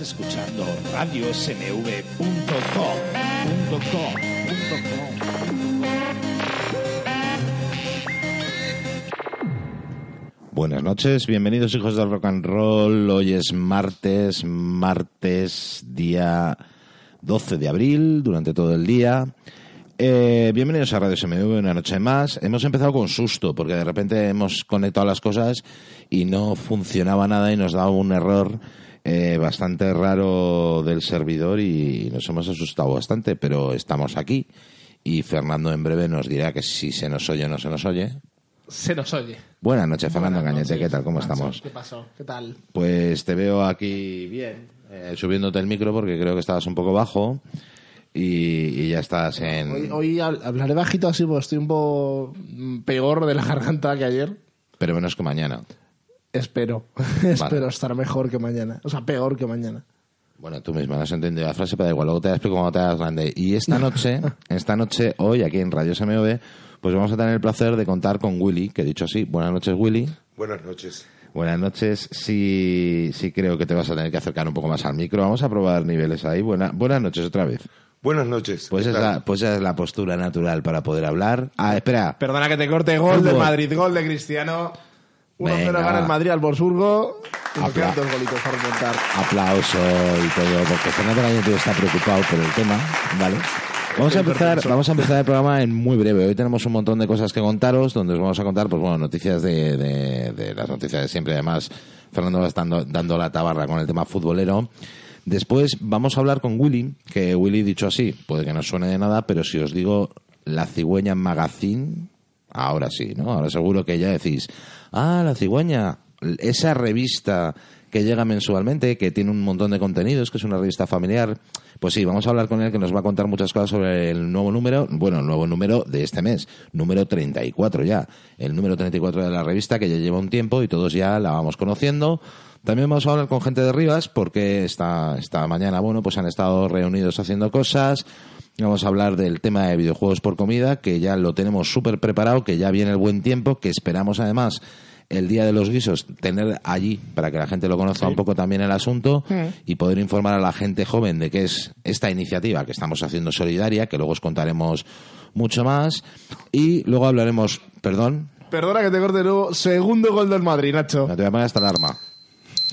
Escuchando radiosmv.com. Buenas noches, bienvenidos hijos del rock and roll. Hoy es martes, martes día 12 de abril, durante todo el día. Eh, bienvenidos a Radio SMV, una noche más. Hemos empezado con susto, porque de repente hemos conectado las cosas y no funcionaba nada y nos daba un error eh, bastante raro del servidor y nos hemos asustado bastante, pero estamos aquí y Fernando en breve nos dirá que si se nos oye o no se nos oye. Se nos oye. Buenas noches, Fernando Buenas Cañete, ¿qué tal? ¿Cómo estamos? ¿Qué pasó? ¿Qué tal? Pues te veo aquí bien, eh, subiéndote el micro porque creo que estabas un poco bajo y, y ya estás en... Hoy, hoy hab- hablaré bajito así porque estoy un poco peor de la garganta que ayer. Pero menos que mañana. Espero. Espero estar mejor que mañana. O sea, peor que mañana. Bueno, tú misma no has entendido la frase, pero da igual, luego te la explico cuando te hagas grande. Y esta noche, esta noche, hoy, aquí en Radio SMV, pues vamos a tener el placer de contar con Willy, que dicho así, buenas noches Willy. Buenas noches. Buenas noches, sí, sí creo que te vas a tener que acercar un poco más al micro. Vamos a probar niveles ahí. Buena, buenas noches otra vez. Buenas noches. Pues ¿Qué es, tal? la, pues esa es la postura natural para poder hablar. Ah, espera. Perdona que te corte. Gol de Madrid. Gol de Cristiano. 1-0 Venga. gana el Madrid al nos Apla- dos golitos para remontar. aplauso y todo, porque Fernando Cañete está preocupado por el tema, ¿vale? Vamos a empezar, vamos a empezar el programa en muy breve. Hoy tenemos un montón de cosas que contaros, donde os vamos a contar, pues bueno, noticias de, de- de las noticias de siempre. Además, Fernando va estando dando la tabarra con el tema futbolero. Después vamos a hablar con Willy, que Willy dicho así, puede que no suene de nada, pero si os digo la cigüeña magazine, ahora sí, ¿no? Ahora seguro que ya decís, ah, la cigüeña, esa revista que llega mensualmente, que tiene un montón de contenidos, que es una revista familiar. Pues sí, vamos a hablar con él que nos va a contar muchas cosas sobre el nuevo número, bueno, el nuevo número de este mes, número 34 ya, el número 34 de la revista que ya lleva un tiempo y todos ya la vamos conociendo. También vamos a hablar con gente de Rivas porque esta, esta mañana, bueno, pues han estado reunidos haciendo cosas. Vamos a hablar del tema de videojuegos por comida, que ya lo tenemos súper preparado, que ya viene el buen tiempo, que esperamos además el día de los guisos tener allí para que la gente lo conozca un poco también el asunto y poder informar a la gente joven de qué es esta iniciativa que estamos haciendo solidaria, que luego os contaremos mucho más. Y luego hablaremos, perdón, Perdona que te corte de nuevo. Segundo gol del Madrid, Nacho. no te voy a poner esta alarma.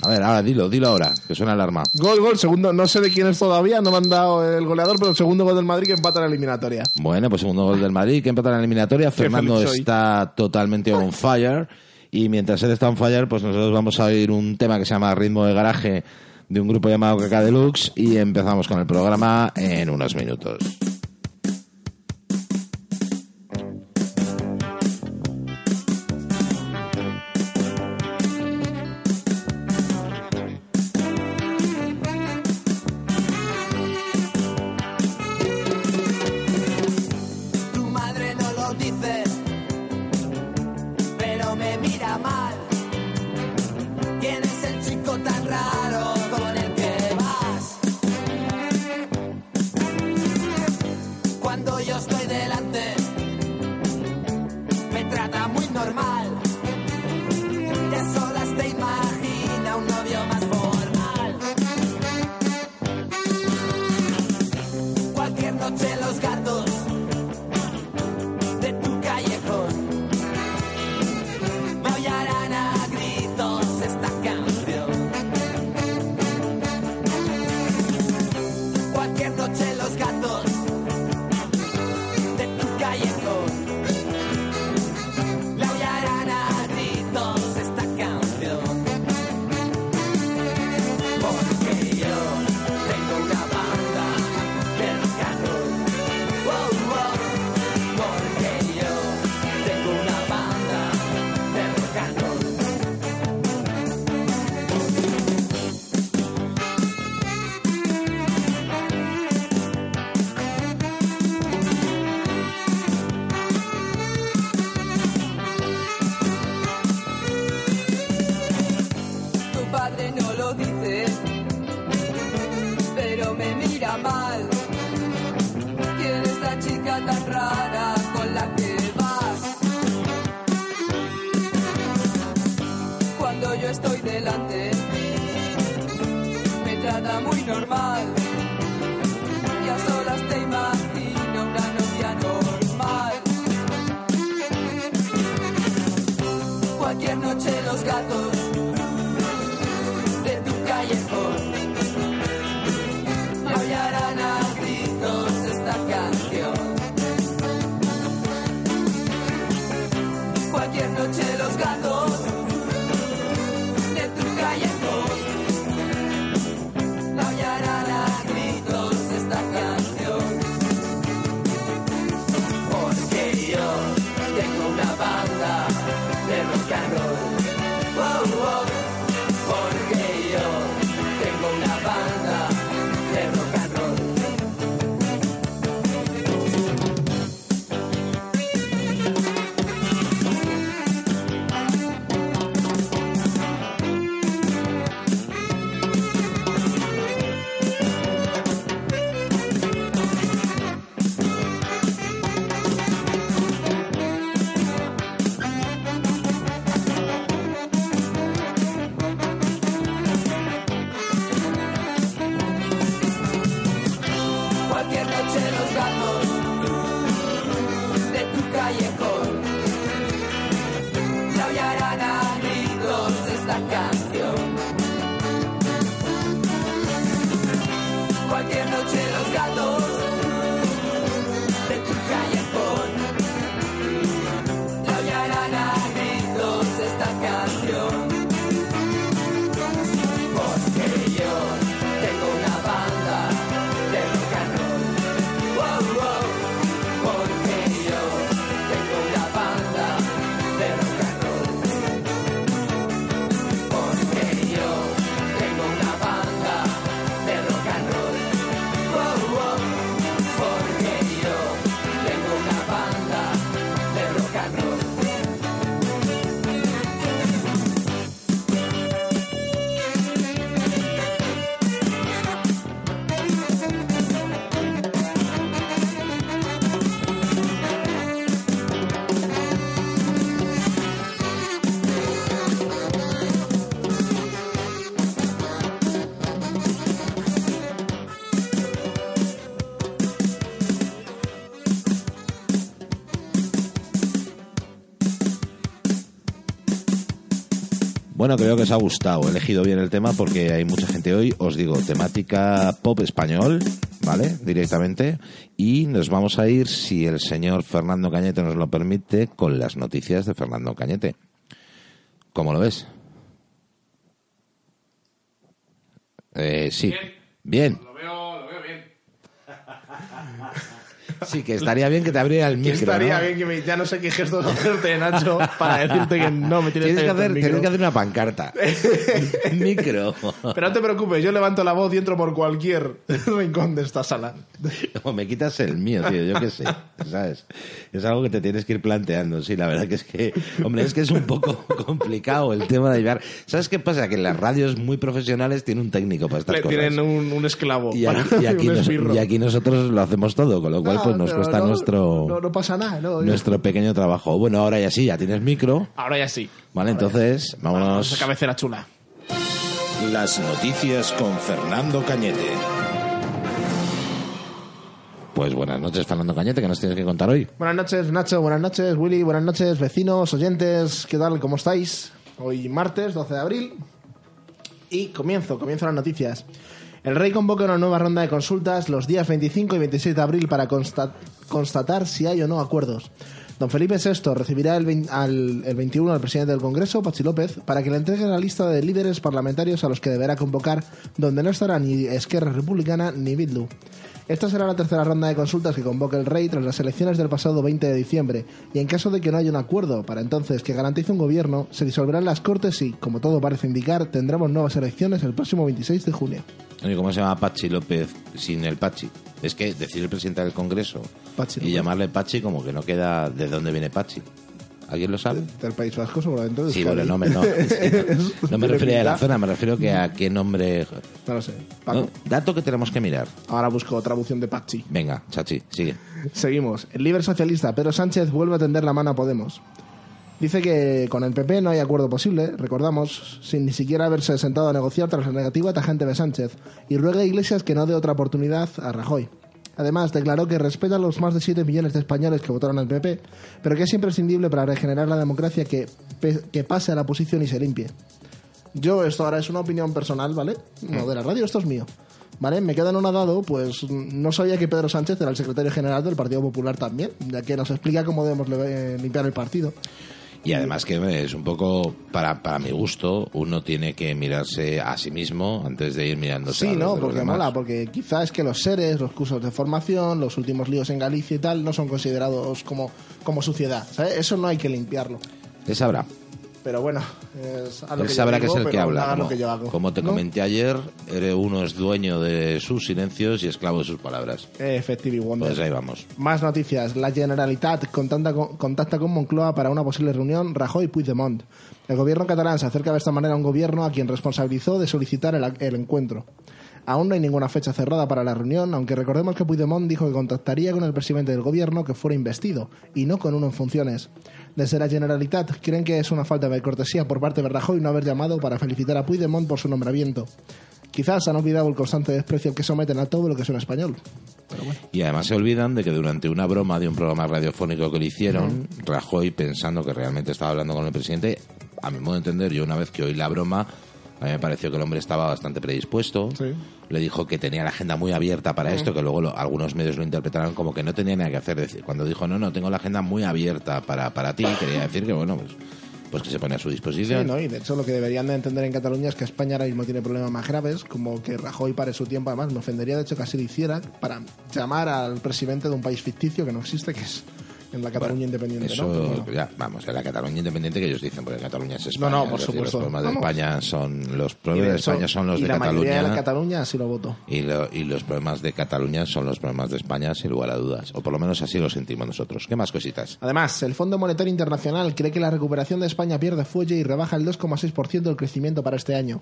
A ver, ahora dilo, dilo ahora, que suena alarma. Gol, gol, segundo, no sé de quién es todavía, no me han dado el goleador, pero el segundo gol del Madrid que empata la eliminatoria. Bueno, pues segundo gol del Madrid, que empata la eliminatoria. Fernando está totalmente on fire. Y mientras él está on fire, pues nosotros vamos a oír un tema que se llama Ritmo de Garaje de un grupo llamado Caca Deluxe. Y empezamos con el programa en unos minutos. Trata muy normal. Y a solas te imagino una novia normal. Cualquier noche los gatos de tu callejón Bueno, creo que os ha gustado. He elegido bien el tema porque hay mucha gente hoy. Os digo, temática pop español, ¿vale? Directamente. Y nos vamos a ir, si el señor Fernando Cañete nos lo permite, con las noticias de Fernando Cañete. ¿Cómo lo ves? Eh, sí. Bien. Lo veo, lo veo bien. Sí, que estaría bien que te abriera el Que micro. estaría ¿no? bien que me, ya no sé qué gestos hacerte, Nacho, para decirte que no me tienes Tienes que, hacer, tienes que hacer una pancarta. micro. Pero no te preocupes, yo levanto la voz y entro por cualquier rincón de esta sala. O me quitas el mío, tío, yo qué sé, ¿sabes? Es algo que te tienes que ir planteando, sí, la verdad que es que, hombre, es que es un poco complicado el tema de llevar. ¿Sabes qué pasa? Que en las radios muy profesionales tiene un técnico para estas Le cosas. tienen un, un esclavo. Y aquí, para- y aquí nos- y aquí nosotros lo hacemos todo, con lo cual Ah, pues nos pero cuesta no, nuestro No, no pasa nada, no. nuestro pequeño trabajo. Bueno, ahora ya sí, ya tienes micro, Ahora ya sí. ¿vale? Entonces, Vamos a vámonos. cabecera chula. Las noticias con Fernando Cañete. Pues buenas noches, Fernando Cañete, que nos tienes que contar hoy. Buenas noches, Nacho. Buenas noches, Willy. Buenas noches, vecinos, oyentes. ¿Qué tal? ¿Cómo estáis? Hoy martes, 12 de abril. Y comienzo, comienzo las noticias. El rey convoca una nueva ronda de consultas los días 25 y 26 de abril para consta- constatar si hay o no acuerdos. Don Felipe VI recibirá el, vein- al- el 21 al presidente del Congreso, Pachi López, para que le entregue la lista de líderes parlamentarios a los que deberá convocar, donde no estará ni Esquerra Republicana ni Bildu. Esta será la tercera ronda de consultas que convoca el rey tras las elecciones del pasado 20 de diciembre, y en caso de que no haya un acuerdo para entonces que garantice un gobierno, se disolverán las cortes y, como todo parece indicar, tendremos nuevas elecciones el próximo 26 de junio. ¿cómo se llama Pachi López sin el Pachi? Es que decir el presidente del Congreso Pachi y llamarle Pachi como que no queda de dónde viene Pachi. ¿Alguien lo sabe? Del País Vasco, seguramente. Sí, bueno, no, me- no, no me refería a la zona, me refiero que a qué nombre... No lo sé. Paco. ¿no? Dato que tenemos que mirar. Ahora busco traducción de Pachi. Venga, Chachi, sigue. Seguimos. El líder socialista Pedro Sánchez vuelve a tender la mano a Podemos. Dice que con el PP no hay acuerdo posible, recordamos, sin ni siquiera haberse sentado a negociar tras la negativa tajante de Sánchez, y ruega a Iglesias que no dé otra oportunidad a Rajoy. Además, declaró que respeta a los más de 7 millones de españoles que votaron al PP, pero que es imprescindible para regenerar la democracia que, que pase a la oposición y se limpie. Yo, esto ahora es una opinión personal, ¿vale? No de la radio, esto es mío. ¿Vale? Me queda en un dado, pues no sabía que Pedro Sánchez era el secretario general del Partido Popular también, ya que nos explica cómo debemos le- limpiar el partido. Y además que es un poco, para, para mi gusto, uno tiene que mirarse a sí mismo antes de ir mirándose a Sí, los ¿no? de los Porque demás. mola, porque quizás es que los seres, los cursos de formación, los últimos líos en Galicia y tal, no son considerados como, como suciedad, ¿sabes? Eso no hay que limpiarlo. Él sabrá. Pero bueno, es a lo Él que yo sabrá que digo, es el que habla. Como, lo que yo hago, como te ¿no? comenté ayer, eres uno es dueño de sus silencios y esclavo de sus palabras. Effective Wonder. Pues ahí vamos. Más noticias. La Generalitat contacta con, contacta con Moncloa para una posible reunión Rajoy-Puigdemont. El gobierno catalán se acerca de esta manera a un gobierno a quien responsabilizó de solicitar el, el encuentro. Aún no hay ninguna fecha cerrada para la reunión, aunque recordemos que Puigdemont dijo que contactaría con el presidente del gobierno que fuera investido, y no con uno en funciones. Desde la Generalitat creen que es una falta de cortesía por parte de Rajoy no haber llamado para felicitar a Puigdemont por su nombramiento. Quizás han olvidado el constante desprecio que someten a todo lo que es un español. Pero bueno. Y además se olvidan de que durante una broma de un programa radiofónico que le hicieron, Rajoy, pensando que realmente estaba hablando con el presidente, a mi modo de entender, yo una vez que oí la broma, a mí me pareció que el hombre estaba bastante predispuesto. Sí. Le dijo que tenía la agenda muy abierta para esto, que luego lo- algunos medios lo interpretaron como que no tenía nada que hacer. Decir- Cuando dijo, no, no, tengo la agenda muy abierta para, para ti, quería decir que, bueno, pues, pues que se pone a su Sí, disposición. ¿no? Y de hecho lo que deberían de entender en Cataluña es que España ahora mismo tiene problemas más graves, como que Rajoy pare su tiempo, además me ofendería de hecho que así lo hiciera, para llamar al presidente de un país ficticio que no existe, que es en la Cataluña independiente, Eso, ¿no? Bueno. ya, vamos, en la Cataluña independiente que ellos dicen, porque Cataluña es España. No, no, por supuesto. Los problemas de España son los problemas de España son los y de la Cataluña. de la Cataluña así lo votó. Y, lo- y los problemas de Cataluña son los problemas de España, sin lugar a dudas. O por lo menos así lo sentimos nosotros. ¿Qué más cositas? Además, el Fondo Monetario Internacional cree que la recuperación de España pierde fuelle y rebaja el 2,6% del crecimiento para este año.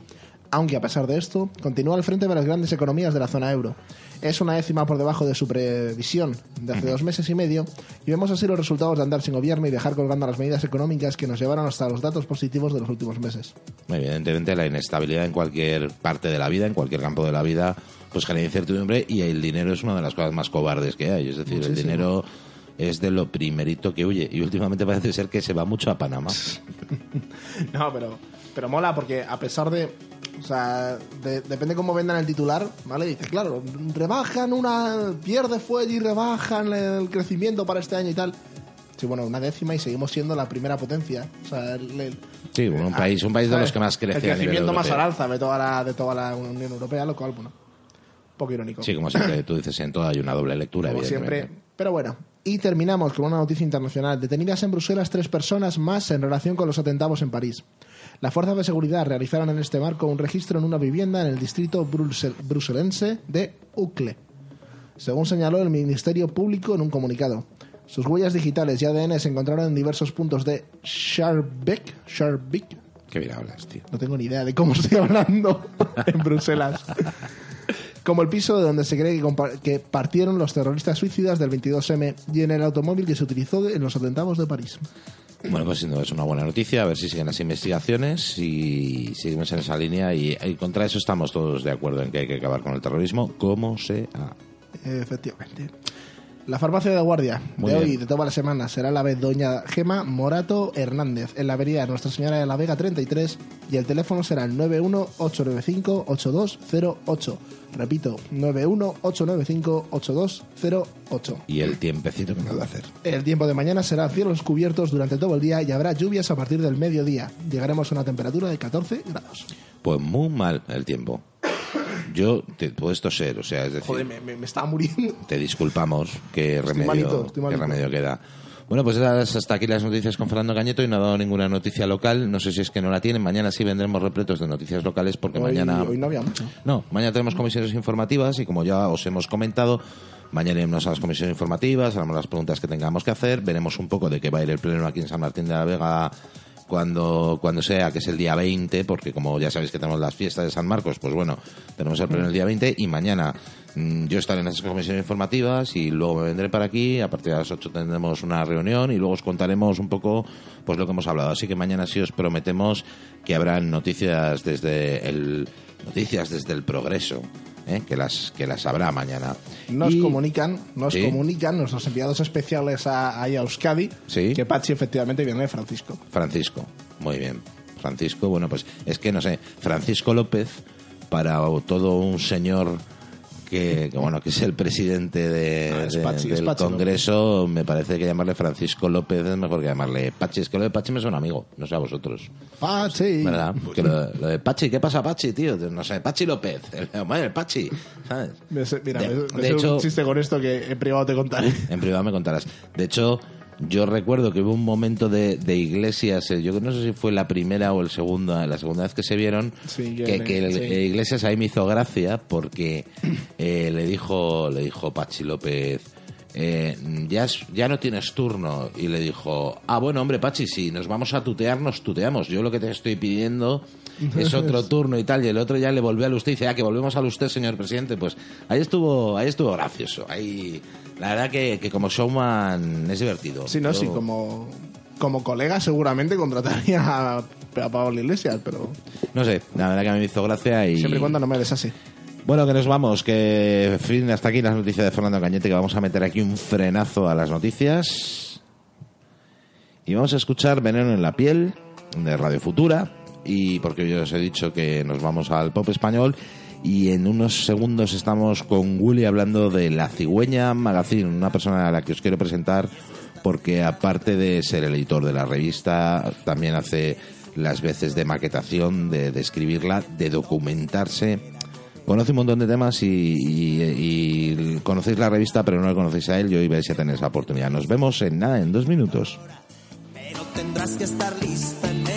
Aunque a pesar de esto, continúa al frente de las grandes economías de la zona euro. Es una décima por debajo de su previsión de hace dos meses y medio y vemos así los resultados de andar sin gobierno y dejar colgando las medidas económicas que nos llevaron hasta los datos positivos de los últimos meses. Evidentemente, la inestabilidad en cualquier parte de la vida, en cualquier campo de la vida, pues genera incertidumbre y el dinero es una de las cosas más cobardes que hay. Es decir, el dinero es de lo primerito que huye y últimamente parece ser que se va mucho a Panamá. No, pero pero mola porque a pesar de. O sea, de- depende cómo vendan el titular, ¿vale? Dice, claro, rebajan una. Pierde fuelle y rebajan el crecimiento para este año y tal. Sí, bueno, una décima y seguimos siendo la primera potencia. O sea, el- el- Sí, bueno, un país, un país de los que más crece Ah, El a nivel crecimiento más al alza de toda la, de toda la Unión Europea, lo cual, bueno, un poco irónico. Sí, como siempre tú dices, en todo hay una doble lectura, como siempre. Pero bueno, y terminamos con una noticia internacional. Detenidas en Bruselas tres personas más en relación con los atentados en París. Las fuerzas de seguridad realizaron en este marco un registro en una vivienda en el distrito brusel- bruselense de Ucle, según señaló el Ministerio Público en un comunicado. Sus huellas digitales y ADN se encontraron en diversos puntos de Schaerbeek, Schaerbeek, Qué bien hablas, tío. no tengo ni idea de cómo estoy hablando en Bruselas. Como el piso de donde se cree que, que partieron los terroristas suicidas del 22M y en el automóvil que se utilizó en los atentados de París. Bueno, pues sin es una buena noticia, a ver si siguen las investigaciones y seguimos en esa línea y, y contra eso estamos todos de acuerdo en que hay que acabar con el terrorismo, como sea. Efectivamente. La farmacia de guardia Muy de bien. hoy, de toda la semana, será la vez Doña Gema Morato Hernández, en la avenida Nuestra Señora de la Vega 33, y el teléfono será el 91895-8208. Repito, 91895-8208. Y el tiempecito que nos va a hacer. El tiempo de mañana será cielos cubiertos durante todo el día y habrá lluvias a partir del mediodía. Llegaremos a una temperatura de 14 grados. Pues muy mal el tiempo. Yo te puedes toser, o sea, es decir, Joder, me, me- me estaba muriendo. te disculpamos qué remedio, malito, qué malito. remedio queda. Bueno, pues hasta aquí las noticias con Fernando Cañeto y no ha dado ninguna noticia local. No sé si es que no la tienen. Mañana sí vendremos repletos de noticias locales porque Hoy, mañana... hoy no había mucho. No, mañana tenemos comisiones informativas y como ya os hemos comentado, mañana iremos a las comisiones informativas, haremos las preguntas que tengamos que hacer, veremos un poco de qué va a ir el pleno aquí en San Martín de la Vega cuando, cuando sea, que es el día 20, porque como ya sabéis que tenemos las fiestas de San Marcos, pues bueno, tenemos el pleno el día 20 y mañana mm, yo estaré en esas comisiones informativas y luego me vendré para aquí, a partir de las 8 tendremos una reunión y luego os contaremos un poco pues lo que hemos hablado. Así que mañana sí os prometemos que habrán noticias desde el noticias desde el progreso, ¿eh? que las que las habrá mañana. Nos Y- comunican, nos Sí. comunican nuestros enviados especiales a, a Euskadi Sí. que Pachi efectivamente viene de Francisco. Francisco, muy bien. Francisco, bueno, pues es que no sé, Francisco López, para todo un señor que, que, bueno, que es el presidente de, Ah, de- Pachi, del Pachi Congreso, me parece que llamarle Francisco López es mejor que llamarle Pachi. Es que lo de Pachi me suena amigo, no sé a vosotros. Pachi. ¿Verdad? Que lo, lo de Pachi, ¿qué pasa Pachi, tío? No sé, Pachi López, el, el Pachi, ¿sabes? Me sé- mira, De- me- me de sé hecho- un chiste con esto que en privado te contaré. En privado me contarás. De hecho, yo recuerdo que hubo un momento de, de Iglesias, eh, yo no sé si fue la primera o el segunda, la segunda vez que se vieron, Sí, que- el- sí. Iglesias ahí me hizo gracia porque eh, le dijo le dijo Pachi López, eh, ya, ya no tienes turno. Y le dijo, ah, bueno, hombre, Pachi, si nos vamos a tutear, nos tuteamos. Yo lo que te estoy pidiendo es otro turno y tal. Y el otro ya le volvió al usted y dice, ah, que volvemos al usted, señor presidente. Pues ahí estuvo, ahí estuvo gracioso. Ahí, la verdad que, que como showman es divertido. Sí, no, Yo- sí, como, como colega seguramente contrataría a, a Pablo Iglesias, pero No sé, la verdad que a mí me hizo gracia y... siempre y cuando no me desase. Bueno, que nos vamos, que fin, hasta aquí las noticias de Fernando Cañete, que vamos a meter aquí un frenazo a las noticias. Y vamos a escuchar Veneno en la piel de Radio Futura, y porque yo os he dicho que nos vamos al pop español, y en unos segundos estamos con Willy hablando de La Cigüeña Magazine, una persona a la que os quiero presentar, porque aparte de ser el editor de la revista, también hace las veces de maquetación, de, de escribirla, de documentarse Conoce un montón de temas y, y- y conocéis la revista, pero no le conocéis a él. Yo hoy vais a tener esa oportunidad. Nos vemos en nada, en dos minutos. Pero tendrás que estar lista en media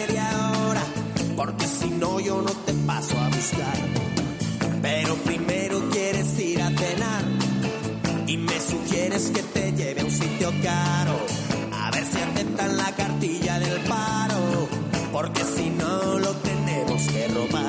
no te paso a buscar. Pero primero quieres ir a cenar y me sugieres que te lleve a un sitio caro, a ver si aceptan la cartilla del paro, porque si no lo tenemos que robar.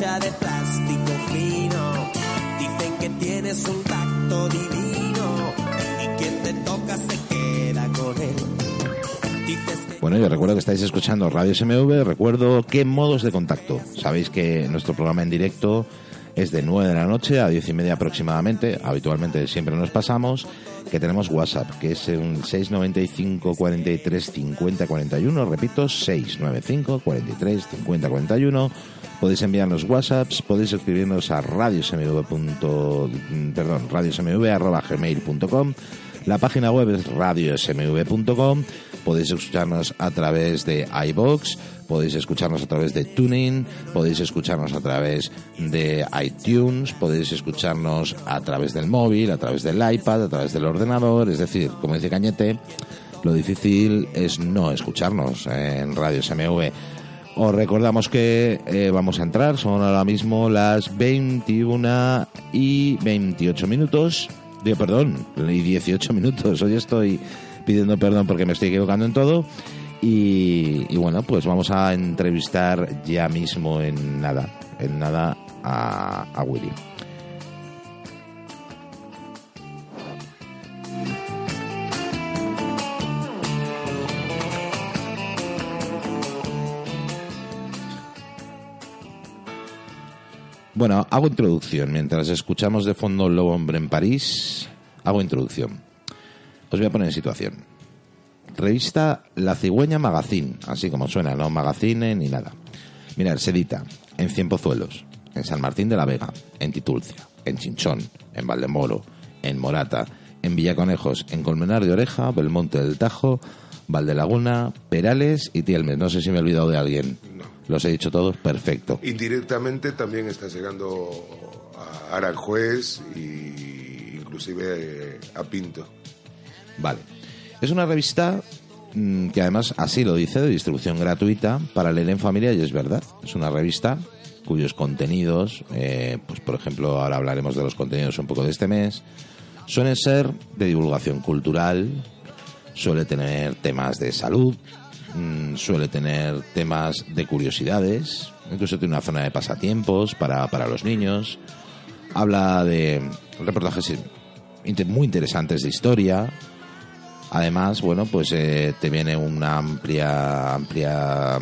Hecha de plástico fino. Dicen que tienes un tacto divino. Y quien te toca se queda con él. Bueno, yo recuerdo que estáis escuchando Radio SMV, recuerdo qué modos de contacto. Sabéis que nuestro programa en directo es de 9 de la noche a 10 y media aproximadamente, habitualmente siempre nos pasamos, que tenemos WhatsApp, que es un 695 43 50 41, repito, 695 43 50 41. Podéis enviarnos WhatsApps, podéis escribirnos a radiosmv. perdón, radiosmv arroba gmail.com. La página web es radiosmv.com. Podéis escucharnos a través de iBox, podéis escucharnos a través de Tuning, podéis escucharnos a través de iTunes, podéis escucharnos a través del móvil, a través del iPad, a través del ordenador. Es decir, como dice Cañete, lo difícil es no escucharnos en Radio SMV. Os recordamos que eh, vamos a entrar, son ahora mismo las 21 y 28 minutos. Digo, perdón, y 18 minutos. Hoy estoy pidiendo perdón porque me estoy equivocando en todo. Y, bueno, pues vamos a entrevistar ya mismo en nada, en nada a, a Willy. Bueno, hago introducción. Mientras escuchamos de fondo Lobo Hombre en París, hago introducción. Os voy a poner en situación. Revista La Cigüeña Magazine, así como suena, no magazine ni nada. Mirad, se edita en Cienpozuelos, en San Martín de la Vega, en Titulcia, en Chinchón, en Valdemoro, en Morata, en Villaconejos, en Colmenar de Oreja, Belmonte del Tajo, Valdelaguna, Perales y Tielmes. No sé si me he olvidado de alguien. Los he dicho todos, perfecto. Indirectamente también está llegando a Aranjuez y inclusive eh, a Pinto. Vale. Es una revista mm, que además así lo dice, de distribución gratuita para leer en familia y es verdad. Es una revista cuyos contenidos, eh, pues por ejemplo, ahora hablaremos de los contenidos un poco de este mes, suelen ser de divulgación cultural, suele tener temas de salud, mm, suele tener temas de curiosidades, incluso tiene una zona de pasatiempos para, para los niños, habla de reportajes muy interesantes de historia, Además, bueno, pues eh, te viene una amplia, amplia,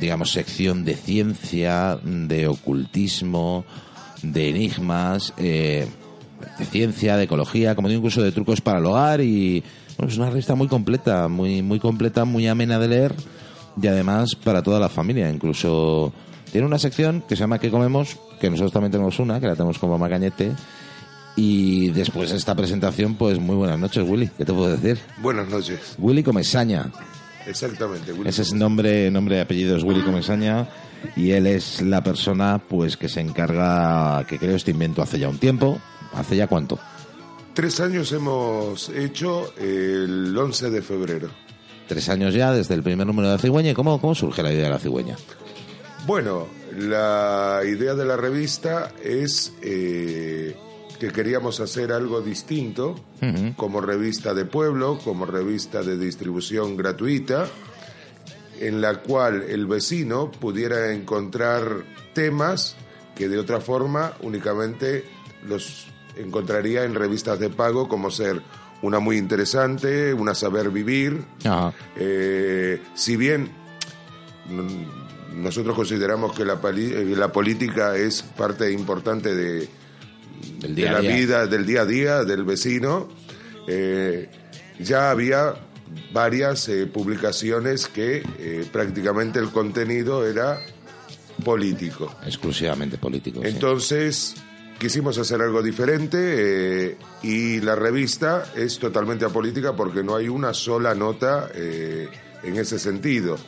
digamos, sección de ciencia, de ocultismo, de enigmas, eh, de ciencia, de ecología, como digo, incluso de trucos para el hogar y bueno, es una revista muy completa, muy, muy completa, muy amena de leer y además para toda la familia. Incluso tiene una sección que se llama ¿Qué comemos? Que nosotros también tenemos una, que la tenemos con Mamá Cañete. Y después de esta presentación, pues muy buenas noches, Willy. ¿Qué te puedo decir? Buenas noches. Willy Comesaña. Exactamente. Willy. Ese es nombre, nombre y apellido es Willy Comesaña. Y él es la persona pues que se encarga, que creó este invento hace ya un tiempo. ¿Hace ya cuánto? Tres años hemos hecho el 11 de febrero. Tres años ya, desde el primer número de la cigüeña. ¿Y cómo, cómo surge la idea de la cigüeña? Bueno, la idea de la revista es eh, que queríamos hacer algo distinto como revista de pueblo, como revista de distribución gratuita, en la cual el vecino pudiera encontrar temas que de otra forma únicamente los encontraría en revistas de pago, como ser una muy interesante, una saber vivir, eh, si bien nosotros consideramos que la, eh, la política es parte importante de, Del de día a la día. vida del día a día del vecino, eh, ya había varias eh, publicaciones que eh, prácticamente el contenido era político. Exclusivamente político. sí. Entonces, quisimos hacer algo diferente y la revista es totalmente apolítica porque no hay una sola nota en ese sentido.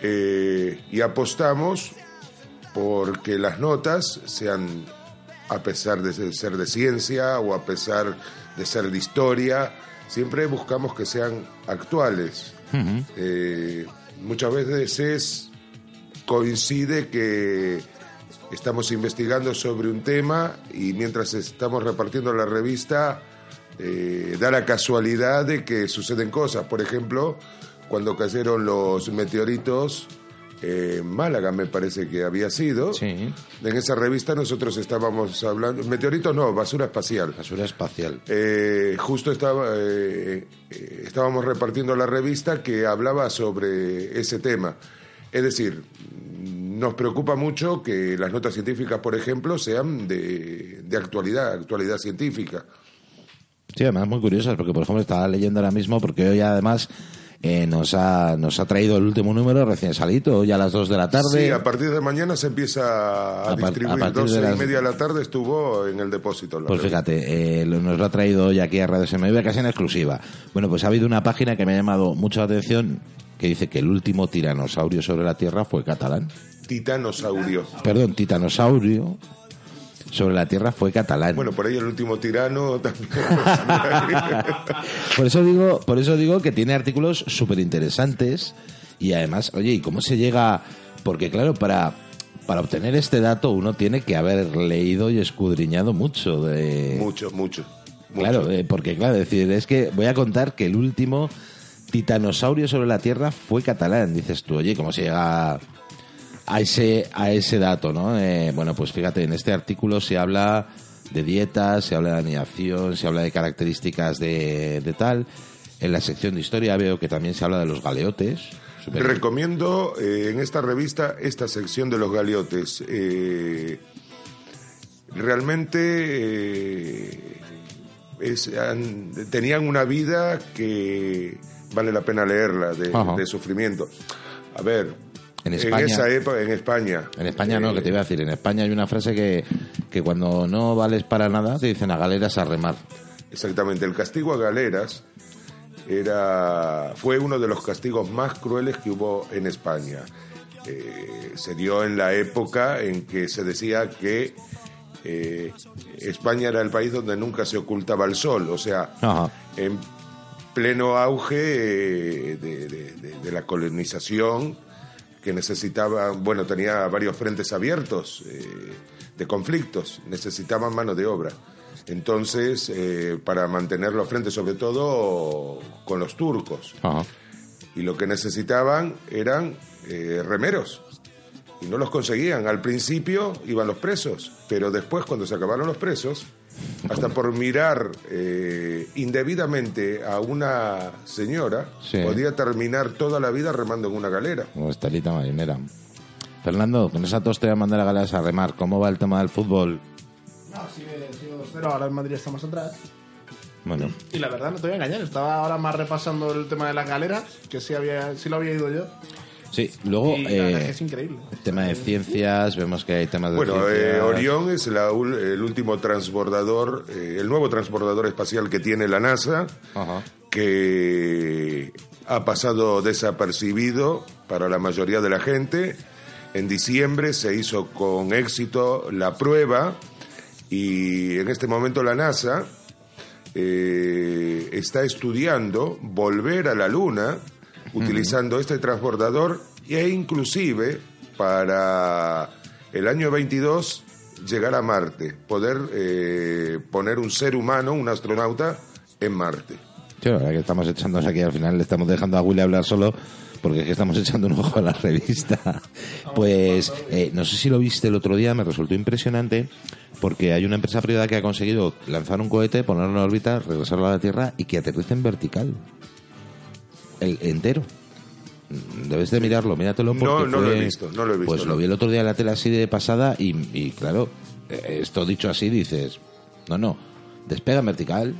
Y apostamos porque las notas sean, a pesar de ser de ciencia o a pesar de ser de historia, siempre buscamos que sean actuales. Eh, muchas veces coincide que estamos investigando sobre un tema y mientras estamos repartiendo la revista eh, da la casualidad de que suceden cosas. Por ejemplo, cuando cayeron los meteoritos en Málaga, me parece que había sido. Sí. En esa revista nosotros estábamos hablando, meteoritos no, basura espacial. Basura espacial. Eh, justo estaba, eh, eh, estábamos repartiendo la revista que hablaba sobre ese tema. Es decir, nos preocupa mucho que las notas científicas, por ejemplo, sean de, de actualidad, actualidad científica. Sí, además muy curiosas, porque por ejemplo estaba leyendo ahora mismo, porque hoy además eh, nos, ha, nos ha traído el último número recién salido, hoy a las 2 de la tarde. Sí, a partir de mañana se empieza a, distribuir. a partir Dos de las- y media de la tarde estuvo en el depósito. Pues fíjate, eh, nos lo ha traído hoy aquí a Radio SMV casi en exclusiva. Bueno, pues ha habido una página que me ha llamado mucho la atención que dice que el último tiranosaurio sobre la Tierra fue catalán. Titanosaurio. Perdón, titanosaurio sobre la Tierra fue catalán. Bueno, por ahí el último tirano también. Por eso digo, por eso digo que tiene artículos súper interesantes y además, oye, ¿y cómo se llega? Porque claro, para, para obtener este dato uno tiene que haber leído y escudriñado mucho de... mucho, mucho. mucho. Claro, eh, porque claro, decir, es que voy a contar que el último titanosaurio sobre la Tierra fue catalán. Dices tú, oye, ¿cómo se llega a ese, a ese dato, no? Eh, bueno, pues fíjate, en este artículo se habla de dietas, se habla de anidación, se habla de características de, de tal. En la sección de historia veo que también se habla de los galeotes. Súper- Recomiendo eh, en esta revista esta sección de los galeotes. Eh, realmente es- han- tenían una vida que vale la pena leerla, de sufrimiento. A ver, En España- esa época, en España. En España no, eh, que te iba a decir. En España hay una frase que, que cuando no vales para nada te dicen a galeras a remar. Exactamente, el castigo a galeras era, fue uno de los castigos más crueles que hubo en España. Eh, se dio en la época en que se decía que eh, España era el país donde nunca se ocultaba el sol, o sea, Ajá. en pleno auge eh, de, de- de- de la colonización que necesitaba, bueno, tenía varios frentes abiertos eh, de conflictos, necesitaban mano de obra. Entonces, eh, para mantener los frentes, sobre todo con los turcos, Ajá. y lo que necesitaban eran eh, remeros. Y no los conseguían. Al principio iban los presos, pero después, cuando se acabaron los presos, hasta por mirar eh, indebidamente a una señora, Sí. podía terminar toda la vida remando en una galera. Como estelita marinera. Fernando, con esa tos te voy a mandar a galeras a remar. ¿Cómo va el tema del fútbol? No, sigue, sigue 2-0, ahora el Madrid está más atrás. Bueno, Y la verdad, no te voy a engañar, estaba ahora más repasando el tema de las galeras, que sí, había, sí lo había ido yo. Sí. Luego, y la es eh, es increíble. el tema de ciencias, vemos que hay temas de Bueno, eh, Orión es la el último transbordador, eh, el nuevo transbordador espacial que tiene la NASA. Ajá. que ha pasado desapercibido para la mayoría de la gente. En diciembre se hizo con éxito la prueba y en este momento la NASA eh, está estudiando volver a la Luna utilizando este transbordador e inclusive para el año 22 llegar a Marte, poder eh, poner un ser humano, un astronauta, en Marte. Sí, la verdad que estamos echándonos aquí al final, le estamos dejando a Willy hablar solo porque es que estamos echando un ojo a la revista. Pues eh, no sé si lo viste el otro día, me resultó impresionante porque hay una empresa privada que ha conseguido lanzar un cohete, ponerlo en órbita, regresarlo a la Tierra y que aterrice en vertical. El entero. Debes de mirarlo, míratelo porque No, no lo he visto, no lo he visto, Pues lo vi el otro día en la tele así de pasada y, y claro, esto dicho así dices, no, no, despega en vertical,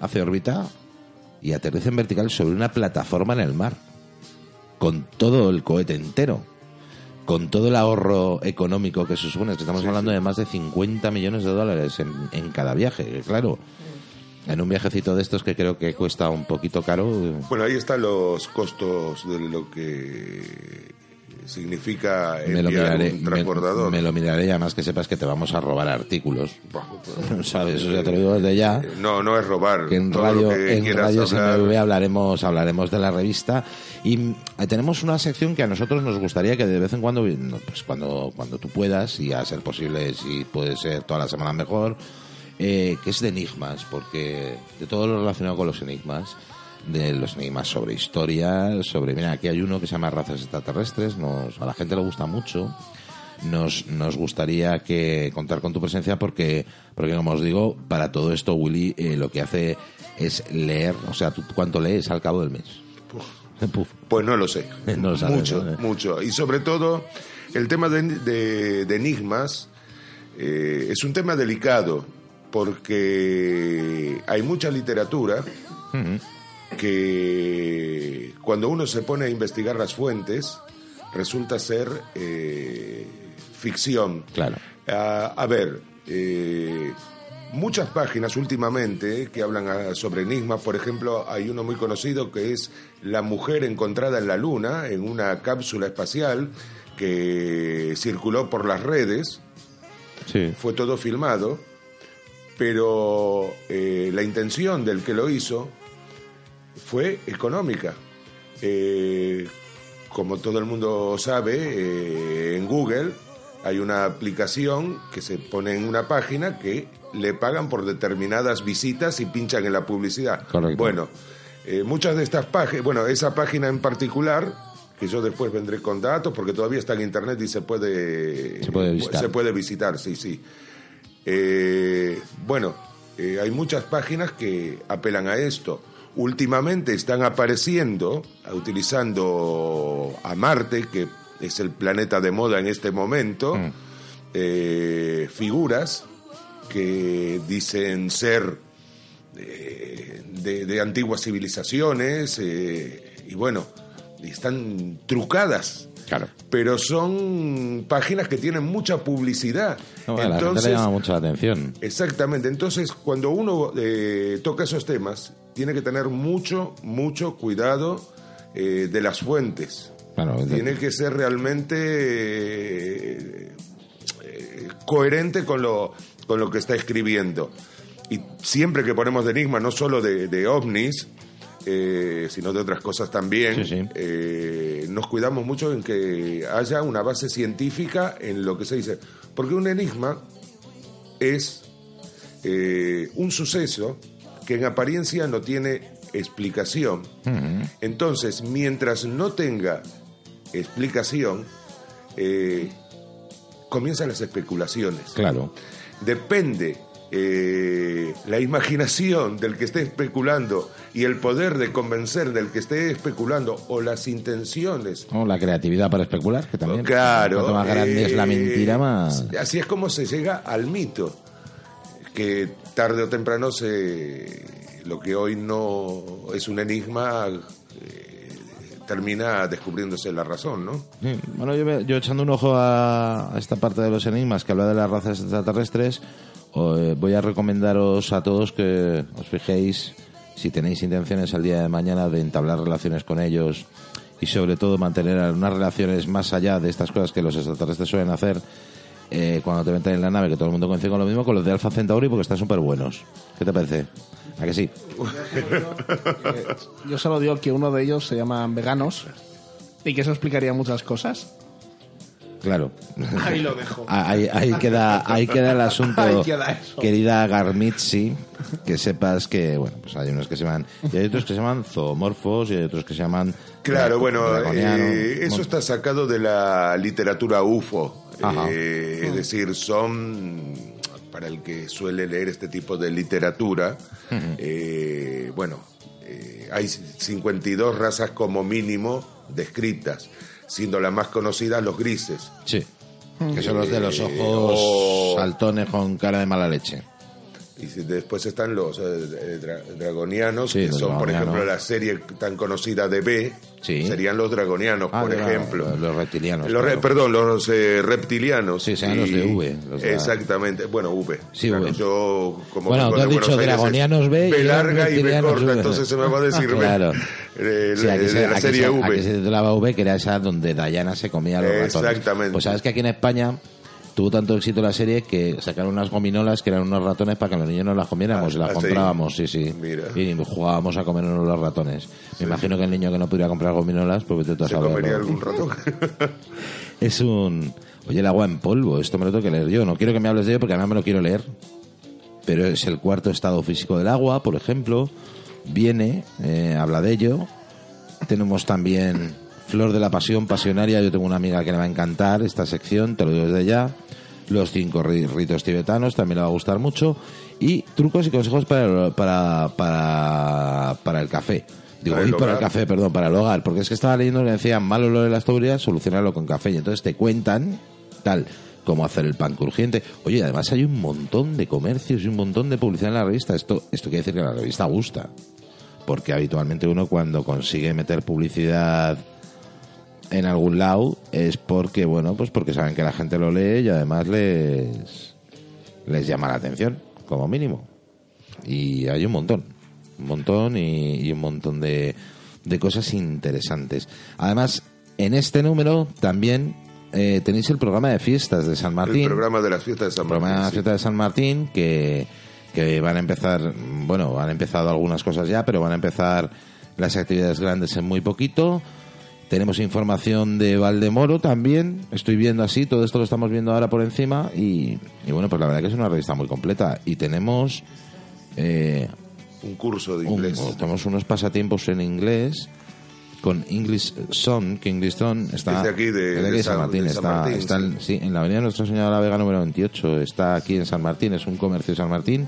hace órbita y aterriza en vertical sobre una plataforma en el mar, con todo el cohete entero. con todo el ahorro económico que se supone, que estamos hablando de más de 50 millones de dólares en, en cada viaje, claro, en un viajecito de estos que creo que cuesta un poquito caro, Bueno, ahí están los costos de lo que significa me lo, enviar miraré, un me, transbordador. me lo miraré y además que sepas que te vamos a robar artículos, ¿sabes? Eso ya te lo digo desde ya. No, no es robar. que en Todo radio, que en radio hablar. Hablaremos, hablaremos de la revista y mm, tenemos una sección que a nosotros nos gustaría que de vez en cuando, pues cuando, cuando tú puedas y a ser posible, si puede ser toda la semana mejor, eh, que es de enigmas, porque de todo lo relacionado con los enigmas, de los enigmas sobre historia, sobre, mira, aquí hay uno que se llama razas extraterrestres, nos, a la gente le gusta mucho. Nos, nos gustaría que contar con tu presencia porque, porque como os digo, para todo esto Willy eh, lo que hace es leer, o sea, ¿tú cuánto lees al cabo del mes? Puf. Pues no lo sé. No lo sabes, mucho, ¿no? mucho. Y sobre todo, el tema de, de- de enigmas eh, es un tema delicado porque hay mucha literatura que cuando uno se pone a investigar las fuentes resulta ser eh, ficción. Claro. Ah, a ver, eh, muchas páginas últimamente que hablan ah, sobre enigmas, por ejemplo, hay uno muy conocido que es La mujer encontrada en la luna, en una cápsula espacial que circuló por las redes, Sí. fue todo filmado, pero eh, la intención del que lo hizo fue económica. Eh, como todo el mundo sabe, eh, en Google hay una aplicación que se pone en una página que le pagan por determinadas visitas y pinchan en la publicidad. Correcto. Bueno, eh, muchas de estas páginas, bueno, esa página en particular, que yo después vendré con datos, porque todavía está en internet y se puede, Se puede visitar. se puede visitar, sí, sí. Eh, bueno, eh, hay muchas páginas que apelan a esto. Últimamente están apareciendo, utilizando a Marte, que es el planeta de moda en este momento, Mm. eh, figuras que dicen ser eh, de, de antiguas civilizaciones eh, y bueno, están trucadas. Claro. Pero son páginas que tienen mucha publicidad. No, a la gente Entonces, le llama mucho la atención. Exactamente. Entonces, cuando uno eh, toca esos temas, tiene que tener mucho, mucho cuidado eh, de las fuentes. Claro, Tiene que ser realmente eh, eh, coherente con lo, con lo que está escribiendo. Y siempre que ponemos de enigma, no solo de, de ovnis, eh, sino de otras cosas también, Sí, sí. eh, nos cuidamos mucho en que haya una base científica en lo que se dice. Porque un enigma es eh, un suceso que en apariencia no tiene explicación. Entonces, mientras no tenga explicación, comienzan las especulaciones. Claro. Depende eh, la imaginación del que esté especulando y el poder de convencer del que esté especulando o las intenciones O la creatividad para especular, que también. Claro. Cuanto más grande es la eh, mentira, más. Así es como se llega al mito. Que tarde o temprano se. Lo que hoy no es un enigma. eh, termina descubriéndose la razón, ¿no? Sí, Bueno, yo, yo echando un ojo a, a esta parte de los enigmas que habla de las razas extraterrestres, eh, voy a recomendaros a todos que os fijéis si tenéis intenciones al día de mañana de entablar relaciones con ellos y sobre todo mantener unas relaciones más allá de estas cosas que los extraterrestres suelen hacer eh, cuando te meten en la nave, que todo el mundo coincide con lo mismo, con los de Alpha Centauri porque están súper buenos. ¿Qué te parece? ¿A que sí? Yo solo digo que uno de ellos se llaman veganos y que eso explicaría muchas cosas. Claro. Ahí lo dejo. Ah, Ahí, ahí queda, ahí queda el asunto, Ahí queda eso. querida Garmitzi, que sepas que, bueno, pues hay unos que se llaman, y hay otros que se llaman zoomorfos, y hay otros que se llaman... Claro, dra- bueno, eh, eso está sacado de la literatura UFO. Ajá. Eh, es decir, son, para el que suele leer este tipo de literatura, eh, bueno, eh, hay 52 razas como mínimo descritas, siendo la más conocida los grises. Sí, que son los de los ojos o- saltones con cara de mala leche. Y después están los eh, eh, dra- dragonianos, Sí, que los son, por ejemplo, la serie tan conocida de B, Sí. serían los dragonianos, Ah, por ejemplo. los reptilianos, Los re- claro. perdón, los eh, reptilianos. Sí, serían los de V, los Exactamente. Bueno, V. Sí, Claro, V. Yo, como Bueno, tú has dicho Aires, dragonianos B B larga y B corta, V. entonces se me va a decir B. Claro. Eh, Sí, de se, la serie se- V. aquí se titulaba V, que era esa donde Diana se comía los ratones. Exactamente. Pues sabes que aquí en España tuvo tanto éxito la serie que sacaron unas gominolas que eran unos ratones para que los niños no las comiéramos Ah, y las ah, comprábamos, sí, sí. Mira. Y jugábamos a comernos los ratones. Me imagino que el niño que no pudiera comprar gominolas, pues vete tú a Se saberlo. comería algún rato. Es un... Oye, el agua en polvo, esto me lo tengo que leer yo. No quiero que me hables de ello porque además me lo quiero leer. Pero es el cuarto estado físico del agua, por ejemplo. Viene, eh, habla de ello. Tenemos también Flor de la Pasión Pasionaria. Yo tengo una amiga que le va a encantar esta sección, te lo digo desde ya. Los cinco ri- ritos tibetanos, también le va a gustar mucho. Y trucos y consejos para el, para, para, para el café. Digo, Para y para el café, perdón, para el hogar. Porque es que estaba leyendo que decían mal olor en las tuberías, solucionarlo con café. Y entonces te cuentan, tal, cómo hacer el pan crujiente. Oye, además hay un montón de comercios y un montón de publicidad en la revista. Esto, esto quiere decir que la revista gusta. Porque habitualmente uno cuando consigue meter publicidad en algún lado es porque, bueno, pues porque saben que la gente lo lee y además les, les llama la atención, como mínimo. Y hay un montón, un montón y, y un montón de, de cosas interesantes. Además, en este número también eh, tenéis el programa de fiestas de San Martín El programa de las fiestas de San programa de la Martín. sí. fiesta de San Martín que, que van a empezar, bueno, han empezado algunas cosas ya, pero van a empezar las actividades grandes en muy poquito. Tenemos información de Valdemoro también, estoy viendo así, todo esto lo estamos viendo ahora por encima y, y bueno, pues la verdad que es una revista muy completa y tenemos eh, Un curso de un- inglés. tenemos unos pasatiempos en inglés con English Son, que English Son está Es de aquí, de- San, San- Martín, está, Martín, está sí. en, sí, en la avenida Nuestra Señora de la Vega número 28, está aquí en San Martín, es un comercio de San Martín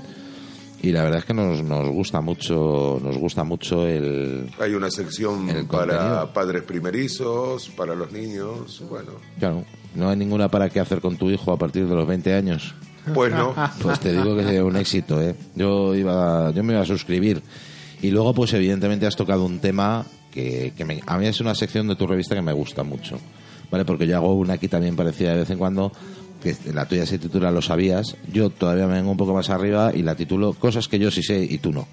y la verdad es que nos, nos gusta mucho, nos gusta mucho el Hay una sección El para contenido. padres primerizos, para los niños. Bueno, claro, no hay ninguna para qué hacer con tu hijo a partir de los 20 años. pues no. Pues te digo que sería un éxito, ¿eh? Yo, iba, yo me iba a suscribir. Y luego, pues evidentemente has tocado un tema que, que me- a mí es una sección de tu revista que me gusta mucho, ¿vale? Porque yo hago una aquí también parecida de vez en cuando, que la tuya se titula Lo sabías, yo todavía me vengo un poco más arriba y la titulo Cosas que yo sí sé y tú no.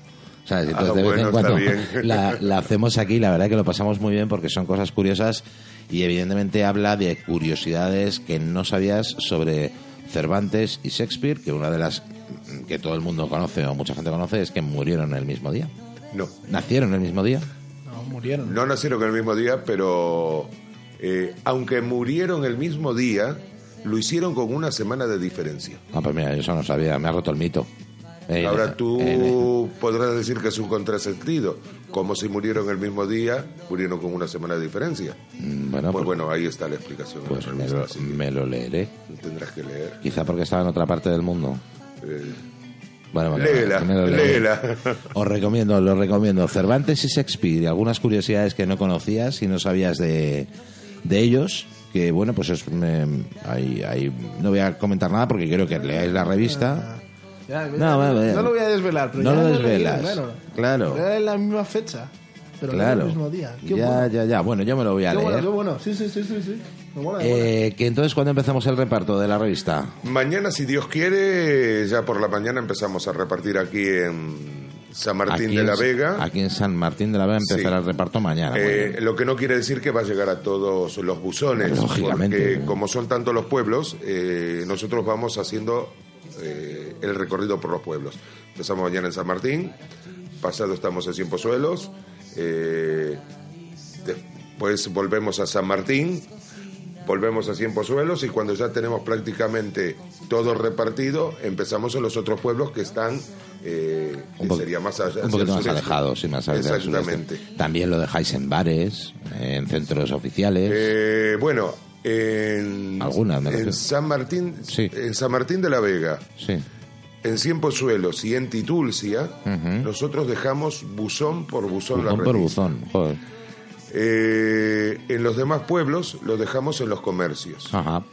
¿Sabes? Entonces, Ah, de vez bueno, en cuando la, la hacemos aquí, la verdad que lo pasamos muy bien porque son cosas curiosas y evidentemente habla de curiosidades que no sabías sobre Cervantes y Shakespeare, que una de las que todo el mundo conoce o mucha gente conoce es que murieron el mismo día. No. Nacieron el mismo día. No, murieron. No nacieron el mismo día, pero eh, aunque murieron el mismo día, lo hicieron con una semana de diferencia. Ah, pues mira, eso no sabía, me ha roto el mito. Eh, Ahora tú eh, podrás decir que es un contrasentido. Como si murieron el mismo día, murieron con una semana de diferencia. mm, bueno, Pues pues, bueno, ahí está la explicación. pues la me, lo, me lo leeré. Tendrás que leer. Quizá porque estaba en otra parte del mundo. Eh, Bueno, bueno, léela, lo leeré. léela. Os recomiendo, lo recomiendo. Cervantes y Shakespeare, algunas curiosidades que no conocías y no sabías de, de ellos. Que bueno, pues es, me- ahí, ahí no voy a comentar nada porque quiero que leáis la revista. Ya, ya, No, bueno, ya. no lo voy a desvelar, pero No ya lo desvelas. claro. Claro. Era en la misma fecha, pero no claro. el mismo día. Qué ya, bueno. ya, ya. Bueno, yo me lo voy a Qué leer. bueno, qué bueno. Sí, sí, sí, mola. Eh, que entonces, cuando empezamos el reparto de la revista? Mañana, si Dios quiere, ya por la mañana empezamos a repartir aquí en San Martín Aquí de la en- Vega. Aquí en San Martín de la Vega empezará Sí. el reparto mañana. Eh, lo que no quiere decir que va a llegar a todos los buzones, Lógicamente. porque como son tantos los pueblos, eh, nosotros vamos haciendo eh, el recorrido por los pueblos. Empezamos mañana en San Martín, pasado estamos en Cienpozuelos, eh, después volvemos a San Martín, volvemos a Cienpozuelos y cuando ya tenemos prácticamente todo repartido, empezamos en los otros pueblos que están, eh, Un que po- sería más allá. un poquito más alejados, sí, más. Exactamente. También lo dejáis en bares, en centros oficiales. Eh, bueno, en, Algunas, me en. San Martín, Sí. en San Martín de la Vega, sí. en Cienpozuelos y en Titulcia, nosotros dejamos buzón por buzón, la Buzón por revista. buzón, joder. Eh, en los demás pueblos los dejamos en los comercios. Ajá.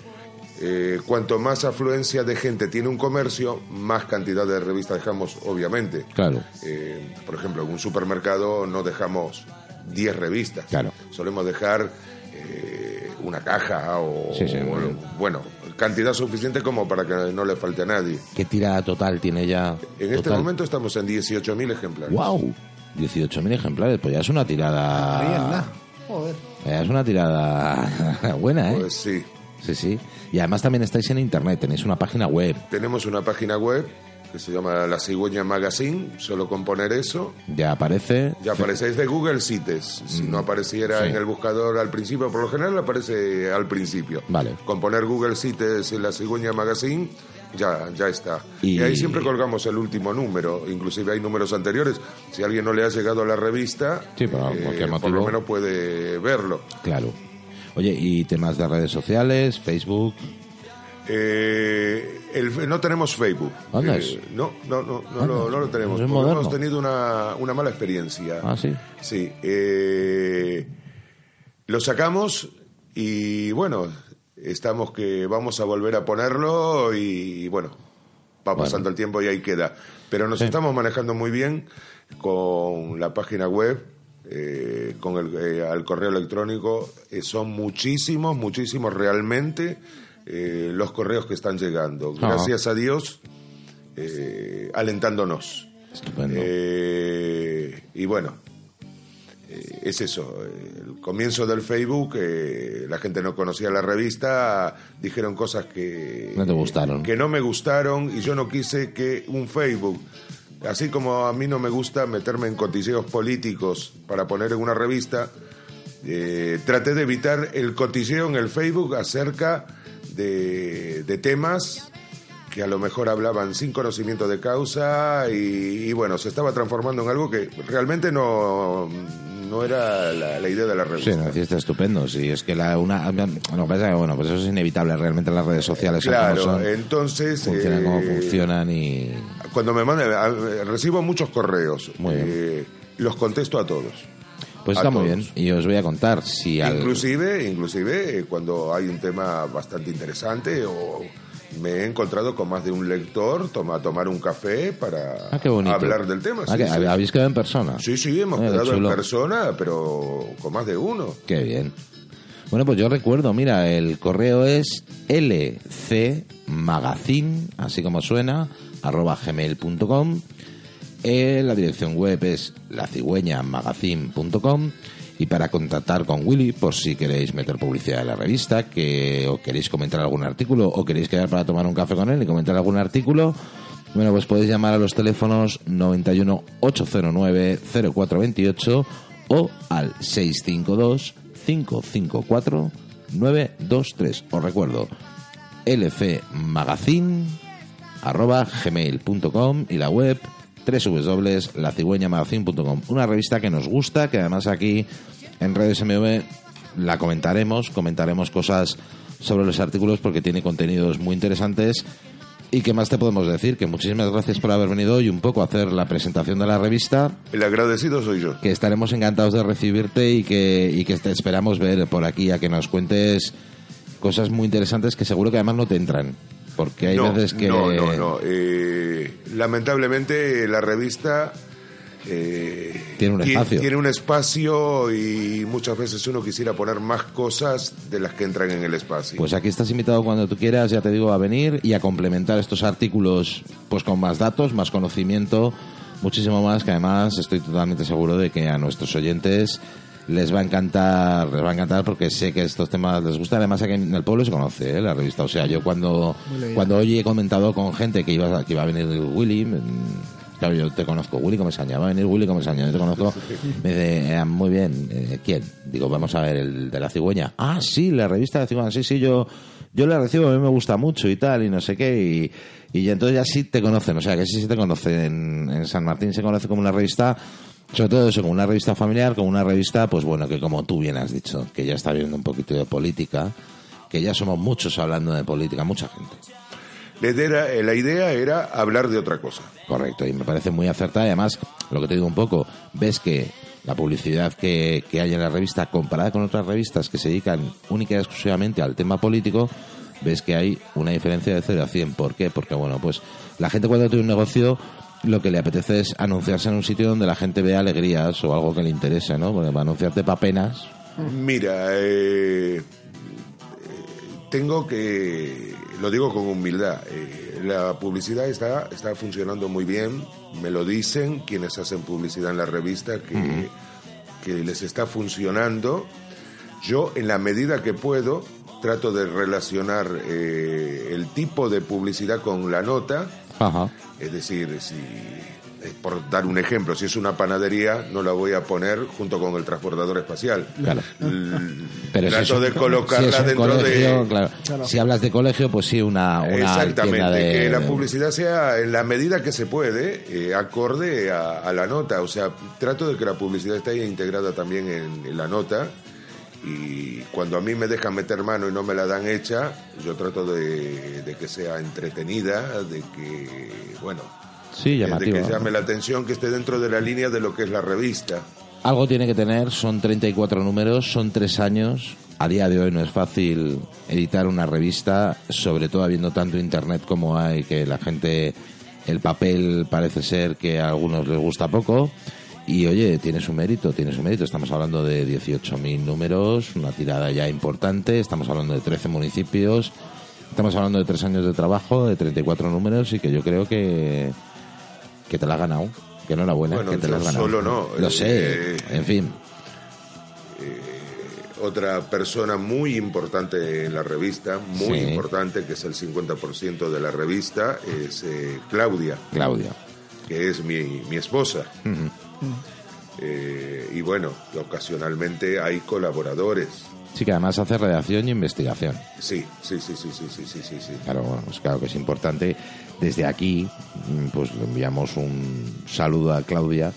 Eh, cuanto más afluencia de gente tiene un comercio, más cantidad de revistas dejamos, obviamente. Claro. Eh, por ejemplo, en un supermercado no dejamos 10 revistas. Claro. Solemos dejar eh, una caja o, Sí, o, bueno, cantidad suficiente como para que no le falte a nadie. ¿Qué tirada total tiene ya? En este momento estamos en 18.000 ejemplares. ¡Wow! 18.000 ejemplares, pues ya es una tirada. Joder. Ya es una tirada buena, ¿eh? Pues sí. Sí, sí. Y además también estáis en internet, tenéis una página web. Tenemos una página web que se llama La Cigüeña Magazine, solo con poner eso. Ya aparece. Ya aparecéis de Google Cites. Si no apareciera Mm. sí. en el buscador al principio, por lo general aparece al principio. Vale. Con poner Google Cites en La Cigüeña Magazine, ya, ya está. Y- Y... ahí siempre colgamos el último número. Inclusive hay números anteriores. Si a alguien no le ha llegado a la revista, eh, Sí, por cualquier por lo menos puede verlo. Claro. Oye, y temas de redes sociales, Facebook. Eh, el- no tenemos Facebook. Anda, Eh, no, no, no, no, lo, no lo tenemos. es porque hemos tenido una, una mala experiencia. Ah, sí. Sí. eh, lo sacamos y bueno, estamos que vamos a volver a ponerlo y bueno, va pasando el tiempo y ahí queda. Pero nos Sí. estamos manejando muy bien con la página web, eh, con el eh, al correo electrónico. Eh, son muchísimos, muchísimos realmente eh, los correos que están llegando. Gracias a Dios, alentándonos. Estupendo. Y bueno, es eso. El comienzo del Facebook, la gente no conocía la revista, dijeron cosas que No te gustaron. que no me gustaron y yo no quise que un Facebook, así como a mí no me gusta meterme en cotilleos políticos para poner en una revista, eh, traté de evitar el cotilleo en el Facebook acerca de, de temas que a lo mejor hablaban sin conocimiento de causa y, y bueno, se estaba transformando en algo que realmente no, no era la, la idea de la Sí, revista. no, sí, está estupendo. Sí, es que la una. Que pasa que, bueno, pues eso es inevitable. Realmente las redes sociales como Claro, son, entonces... funcionan como eh, funcionan y. Cuando me mandan, recibo muchos correos. Muy bien. eh, los contesto a todos. Pues a está muy bien. Y os voy a contar si al. Inclusive, inclusive eh, cuando hay un tema bastante interesante o me he encontrado con más de un lector toma, tomar un café para Ah, hablar del tema. Ah, sí, que sí. Habéis quedado en persona. Sí, sí, hemos Eh, quedado en persona, pero con más de uno. Qué bien. Bueno, pues yo recuerdo, mira, el correo es lcmagazine, así como suena, arroba gmail.com. Eh, la dirección web es lacigüeñamagazine.com y para contactar con Willy, por si queréis meter publicidad en la revista, que o queréis comentar algún artículo o queréis quedar para tomar un café con él y comentar algún artículo, bueno, pues podéis llamar a los teléfonos 91 809 0428 o al 652 554 923. Os recuerdo, lcmagazine arroba gmail.com y la web www.lacigüeñamagazine.com Una revista que nos gusta, que además aquí en Redes MV la comentaremos, comentaremos cosas sobre los artículos porque tiene contenidos muy interesantes. ¿Y qué más te podemos decir? Que muchísimas gracias por haber venido hoy un poco a hacer la presentación de la revista El agradecido soy yo. que estaremos encantados de recibirte y que, y que te esperamos ver por aquí a que nos cuentes cosas muy interesantes que seguro que además no te entran. Porque hay no, veces que... no, no, no. Eh, lamentablemente la revista eh, Tiene un espacio. Tiene un espacio y muchas veces uno quisiera poner más cosas de las que entran en el espacio. Pues aquí estás invitado cuando tú quieras, ya te digo, a venir y a complementar estos artículos pues con más datos, más conocimiento, muchísimo más, que además estoy totalmente seguro de que a nuestros oyentes les va a encantar, les va a encantar porque sé que estos temas les gustan. Además aquí en el pueblo se conoce ¿eh? la revista. O sea, yo cuando, cuando hoy he comentado con gente que iba, a- que iba a venir Willy, claro, yo te conozco, Willy Comesaña, va a venir Willy Comesaña, yo te conozco, me dice, "Eh, muy bien, eh, ¿quién? Digo, vamos a ver, el de la cigüeña. Ah, sí, la revista de la cigüeña, sí, sí, yo, yo la recibo, a mí me gusta mucho y tal, y no sé qué, y, y entonces ya sí te conocen, o sea, que sí, sí te conocen. En San Martín se conoce como una revista, sobre todo eso, como una revista familiar, como una revista, pues bueno, que como tú bien has dicho, que ya está viendo un poquito de política, que ya somos muchos hablando de política, mucha gente. La idea, era, eh, la idea era hablar de otra cosa. Correcto, y me parece muy acertada. Y además, lo que te digo un poco, ves que la publicidad que, que hay en la revista, comparada con otras revistas que se dedican única y exclusivamente al tema político, ves que hay una diferencia de 0 a 100. ¿Por qué? Porque, bueno, pues la gente cuando tiene un negocio lo que le apetece es anunciarse en un sitio donde la gente vea alegrías o algo que le interese, ¿no? Porque para anunciarte para penas... Mira, eh, eh, tengo que, lo digo con humildad, eh, la publicidad está, está funcionando muy bien, me lo dicen quienes hacen publicidad en la revista, que, que les está funcionando. Yo, en la medida que puedo, trato de relacionar eh, el tipo de publicidad con la nota, Ajá. es decir, si eh, por dar un ejemplo, si es una panadería, no la voy a poner junto con el transbordador espacial. Claro. Pero si trato es un- de si colocarla es dentro colegio, de... claro. Si hablas de colegio, pues sí, una, una Exactamente, tienda de... que la publicidad sea en la medida que se puede, eh, acorde a, a la nota. O sea, trato de que la publicidad esté integrada también en, en la nota. Y cuando a mí me dejan meter mano y no me la dan hecha, yo trato de, de que sea entretenida, de que, bueno, Sí, de que llame la atención, que esté dentro de la línea de lo que es la revista. Algo tiene que tener, son 34 números, son tres años. A día de hoy no es fácil editar una revista, sobre todo habiendo tanto internet como hay, que la gente, el papel parece ser que a algunos les gusta poco. Y oye, tiene su mérito, tiene su mérito. Estamos hablando de 18.000 números, una tirada ya importante. Estamos hablando de 13 municipios. Estamos hablando de tres años de trabajo, de 34 números y que yo creo que, que te la has ganado. Que enhorabuena, Bueno, que te la has ganado. solo no, Lo eh, sé, en fin. Otra persona muy importante en la revista, muy Sí. importante, que es el 50% de la revista, es eh, Claudia. Claudia. que es mi, mi esposa. Eh, y bueno, ocasionalmente hay colaboradores. Sí, que además hace redacción y investigación. Sí, sí, sí, sí, sí, sí, sí, sí. sí. Claro, bueno, pues claro que es importante. Desde aquí, mm, pues le enviamos un saludo a Claudia,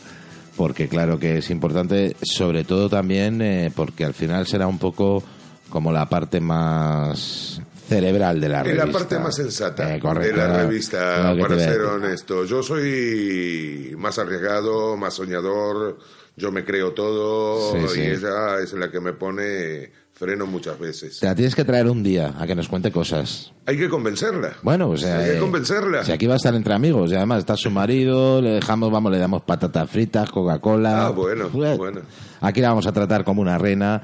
porque claro que es importante, sobre todo también eh, porque al final será un poco como la parte más cerebral de la Es revista. la parte más sensata Eh, correcto, de la claro, revista, para ser honesto. Yo soy más arriesgado, más soñador, yo me creo todo Sí, y sí. ella es la que me pone freno muchas veces. Te la tienes que traer un día a que nos cuente cosas. Hay que convencerla. Bueno, pues Hay que eh, convencerla. Si aquí va a estar entre amigos y además está su marido, le dejamos, vamos, le damos patatas fritas, Coca-Cola. Ah, bueno, Pues, bueno. Aquí la vamos a tratar como una reina.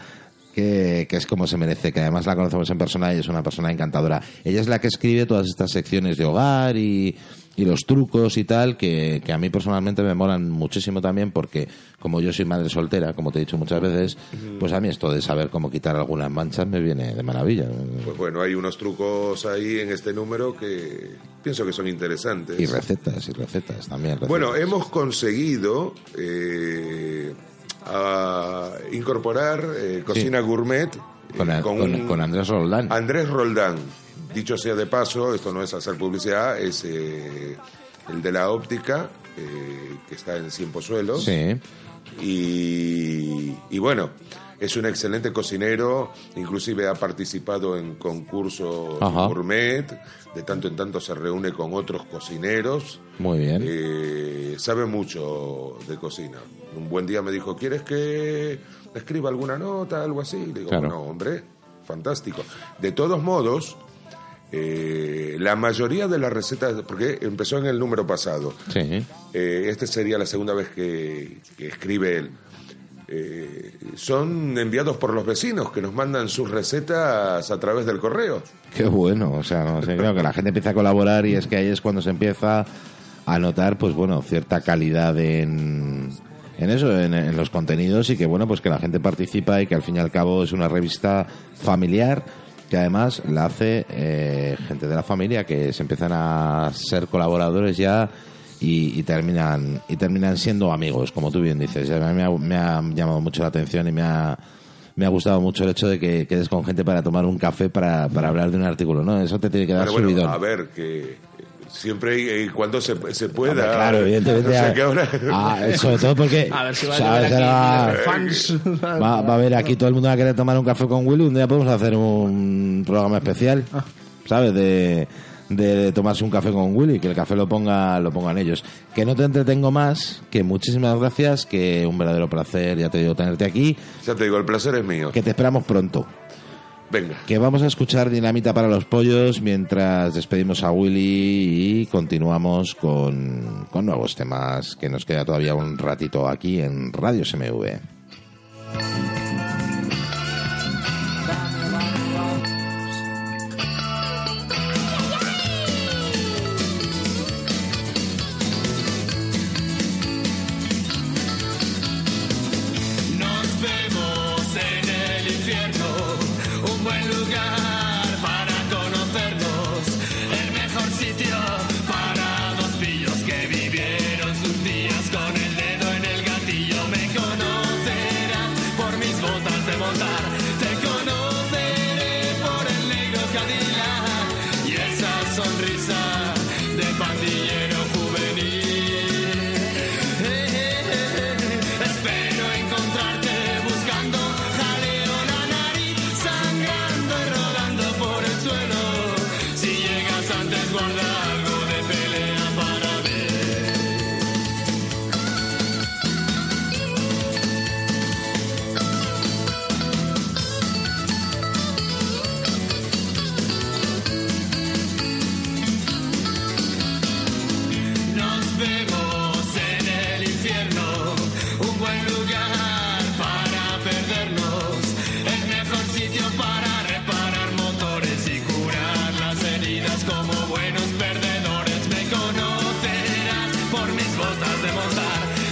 Que, que es como se merece, que además la conocemos en persona y es una persona encantadora. Ella es la que escribe todas estas secciones de hogar y, y los trucos y tal, que, que a mí personalmente me molan muchísimo también porque como yo soy madre soltera, como te he dicho muchas veces, pues a mí esto de saber cómo quitar algunas manchas me viene de maravilla. Pues bueno, hay unos trucos ahí en este número que pienso que son interesantes. Y recetas, y recetas también. recetas. Bueno, hemos conseguido eh, a incorporar eh, cocina gourmet eh, con, Andrés Roldán. Andrés Roldán. Dicho sea de paso, esto no es hacer publicidad, es eh, el de la óptica, que está en Cien Pozuelos. Sí. Y, y bueno, es un excelente cocinero, inclusive ha participado en concursos gourmet, de tanto en tanto se reúne con otros cocineros. Muy bien. Eh, sabe mucho de cocina. Un buen día me dijo, ¿quieres que escriba alguna nota, algo así? Le digo, Claro. bueno, hombre, fantástico. De todos modos, eh, la mayoría de las recetas, porque empezó en el número pasado, Sí. eh, esta sería la segunda vez que, que escribe él. Eh, son enviados por los vecinos que nos mandan sus recetas a través del correo. Qué bueno. O sea, no sé, claro que la gente empieza a colaborar y es que ahí es cuando se empieza a notar, pues bueno, cierta calidad en, en eso, en, en los contenidos y que bueno, pues que la gente participa y que al fin y al cabo es una revista familiar que además la hace eh, gente de la familia que se empiezan a ser colaboradores ya y, y terminan y terminan siendo amigos, como tú bien dices. A mí me ha, me ha llamado mucho la atención y me ha me ha gustado mucho el hecho de que quedes con gente para tomar un café para, para hablar de un artículo, ¿no? Eso te tiene que dar Bueno, a ver, que siempre y cuando se, se pueda. Hombre, claro, evidentemente. O sea, que ahora- Ah, sobre todo porque. A ver si va a Ahora aquí fans. va, va a haber aquí todo el mundo va a querer tomar un café con Willy. Un día podemos hacer un programa especial, Ah. ¿sabes? De, de tomarse un café con Willy, que el café lo ponga lo pongan ellos. Que no te entretengo más, que muchísimas gracias, que un verdadero placer, ya te digo, tenerte aquí, Ya te digo, el placer es mío. que te esperamos pronto. Que vamos a escuchar Dinamita para los Pollos mientras despedimos a Willy y continuamos con, con nuevos temas que nos queda todavía un ratito aquí en Radio SMV. demontar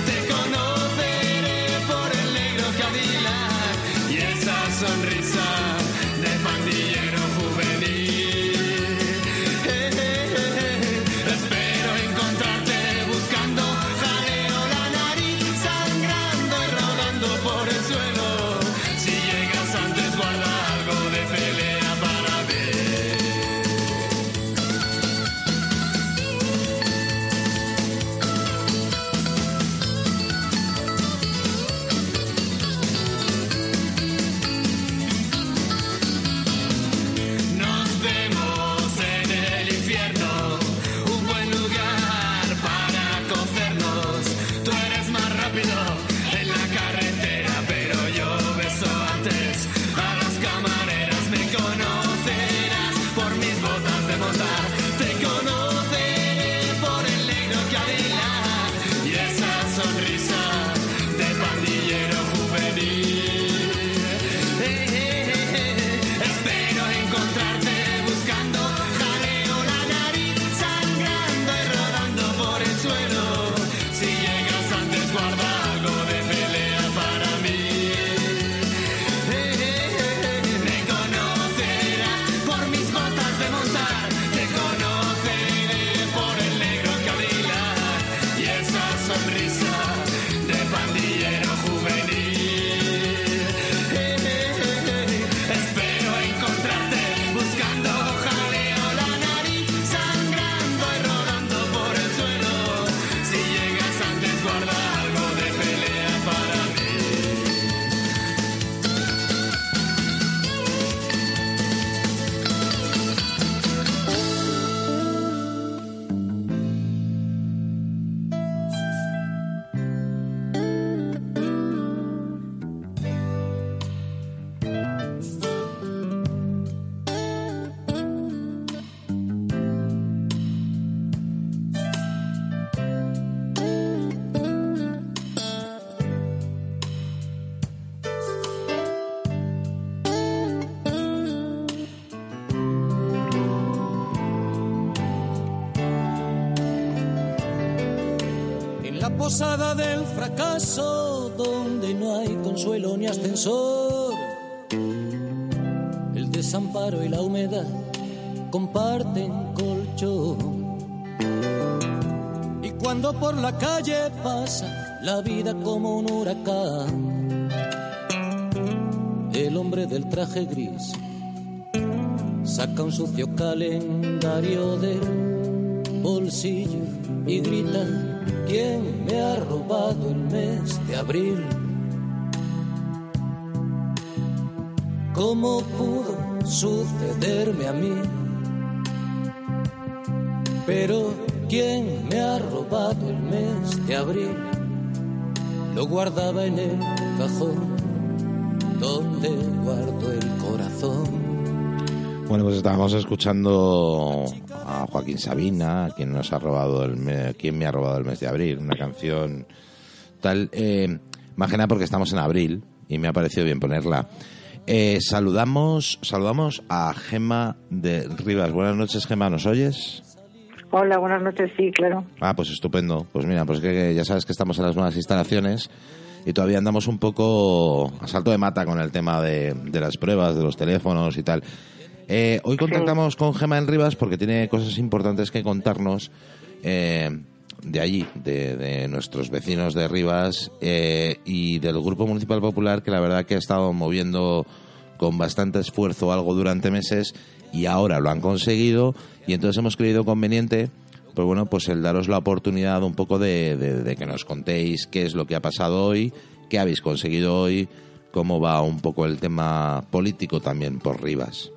comparten colchón. Y cuando por la calle pasa la vida como un huracán, el hombre del traje gris saca un sucio calendario del bolsillo y grita, ¿quién me ha robado el mes de abril? ¿Cómo pudo sucederme a mí? Pero ¿quién me ha robado el mes de abril? Lo guardaba en el cajón donde guardo el corazón. Bueno, pues estábamos escuchando a Joaquín Sabina, quien nos ha robado el quien me ha robado el mes de abril, una canción tal, eh, más que nada porque estamos en abril y me ha parecido bien ponerla. Eh, saludamos, saludamos a Gema de Rivas. Buenas noches, Gema, ¿nos oyes? Hola, buenas noches, sí, claro. Ah, pues estupendo. Pues mira, pues que ya sabes que estamos en las nuevas instalaciones y todavía andamos un poco a salto de mata con el tema de, de las pruebas, de los teléfonos y tal. Eh, hoy contactamos con Gema en Rivas porque tiene cosas importantes que contarnos eh, de allí, de, de nuestros vecinos de Rivas eh, y del Grupo Municipal Popular que la verdad que ha estado moviendo con bastante esfuerzo algo durante meses y ahora lo han conseguido y entonces hemos creído conveniente pues bueno pues el daros la oportunidad un poco de, de- de que nos contéis qué es lo que ha pasado hoy qué habéis conseguido hoy cómo va un poco el tema político también por Rivas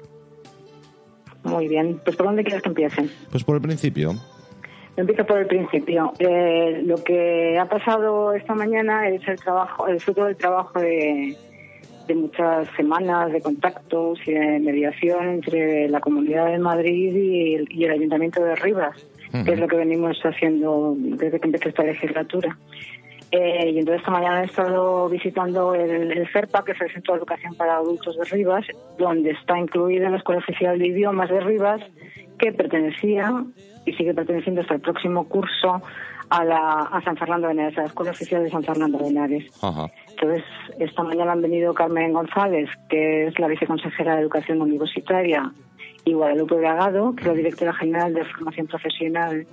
Muy bien. Pues ¿por dónde quieres que empiece? pues por el principio Empiezo por el principio. Eh, lo que ha pasado esta mañana es el trabajo, el fruto del trabajo de, de muchas semanas de contactos y de mediación entre la Comunidad de Madrid y el, y el Ayuntamiento de Rivas, que es lo que venimos haciendo desde que empezó esta legislatura. Eh, y entonces esta mañana he estado visitando el, el CERPA, que es el Centro de Educación para Adultos de Rivas, donde está incluida la Escuela Oficial de Idiomas de Rivas, que pertenecía y sigue perteneciendo hasta el próximo curso a, la, a San Fernando de Henares, a la Escuela Oficial de San Fernando de Henares. Ajá. Entonces, esta mañana han venido Carmen González, que es la viceconsejera de Educación Universitaria, y Guadalupe Bragado, que es la directora general de Formación Profesional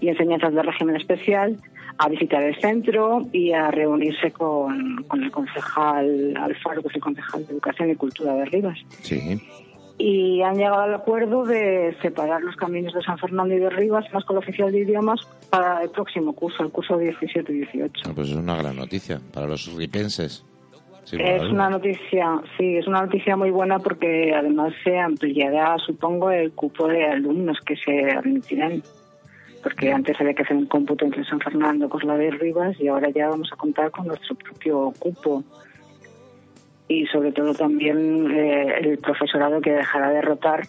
y Enseñanzas de Régimen Especial, a visitar el centro y a reunirse con, con el concejal Alfaro, que es el concejal de Educación y Cultura de Rivas. sí Y han llegado al acuerdo de separar los caminos de San Fernando y de Rivas en la Escuela Oficial de Idiomas para el próximo curso, el curso 17 y 18. Ah, pues es una gran noticia para los ripenses Es una noticia, sí, es una noticia muy buena porque además se ampliará, supongo, el cupo de alumnos que se admitirán. Porque antes había que hacer un cómputo entre San Fernando, Cosla de Rivas y ahora ya vamos a contar con nuestro propio cupo. Y sobre todo también eh, el profesorado que dejará de rotar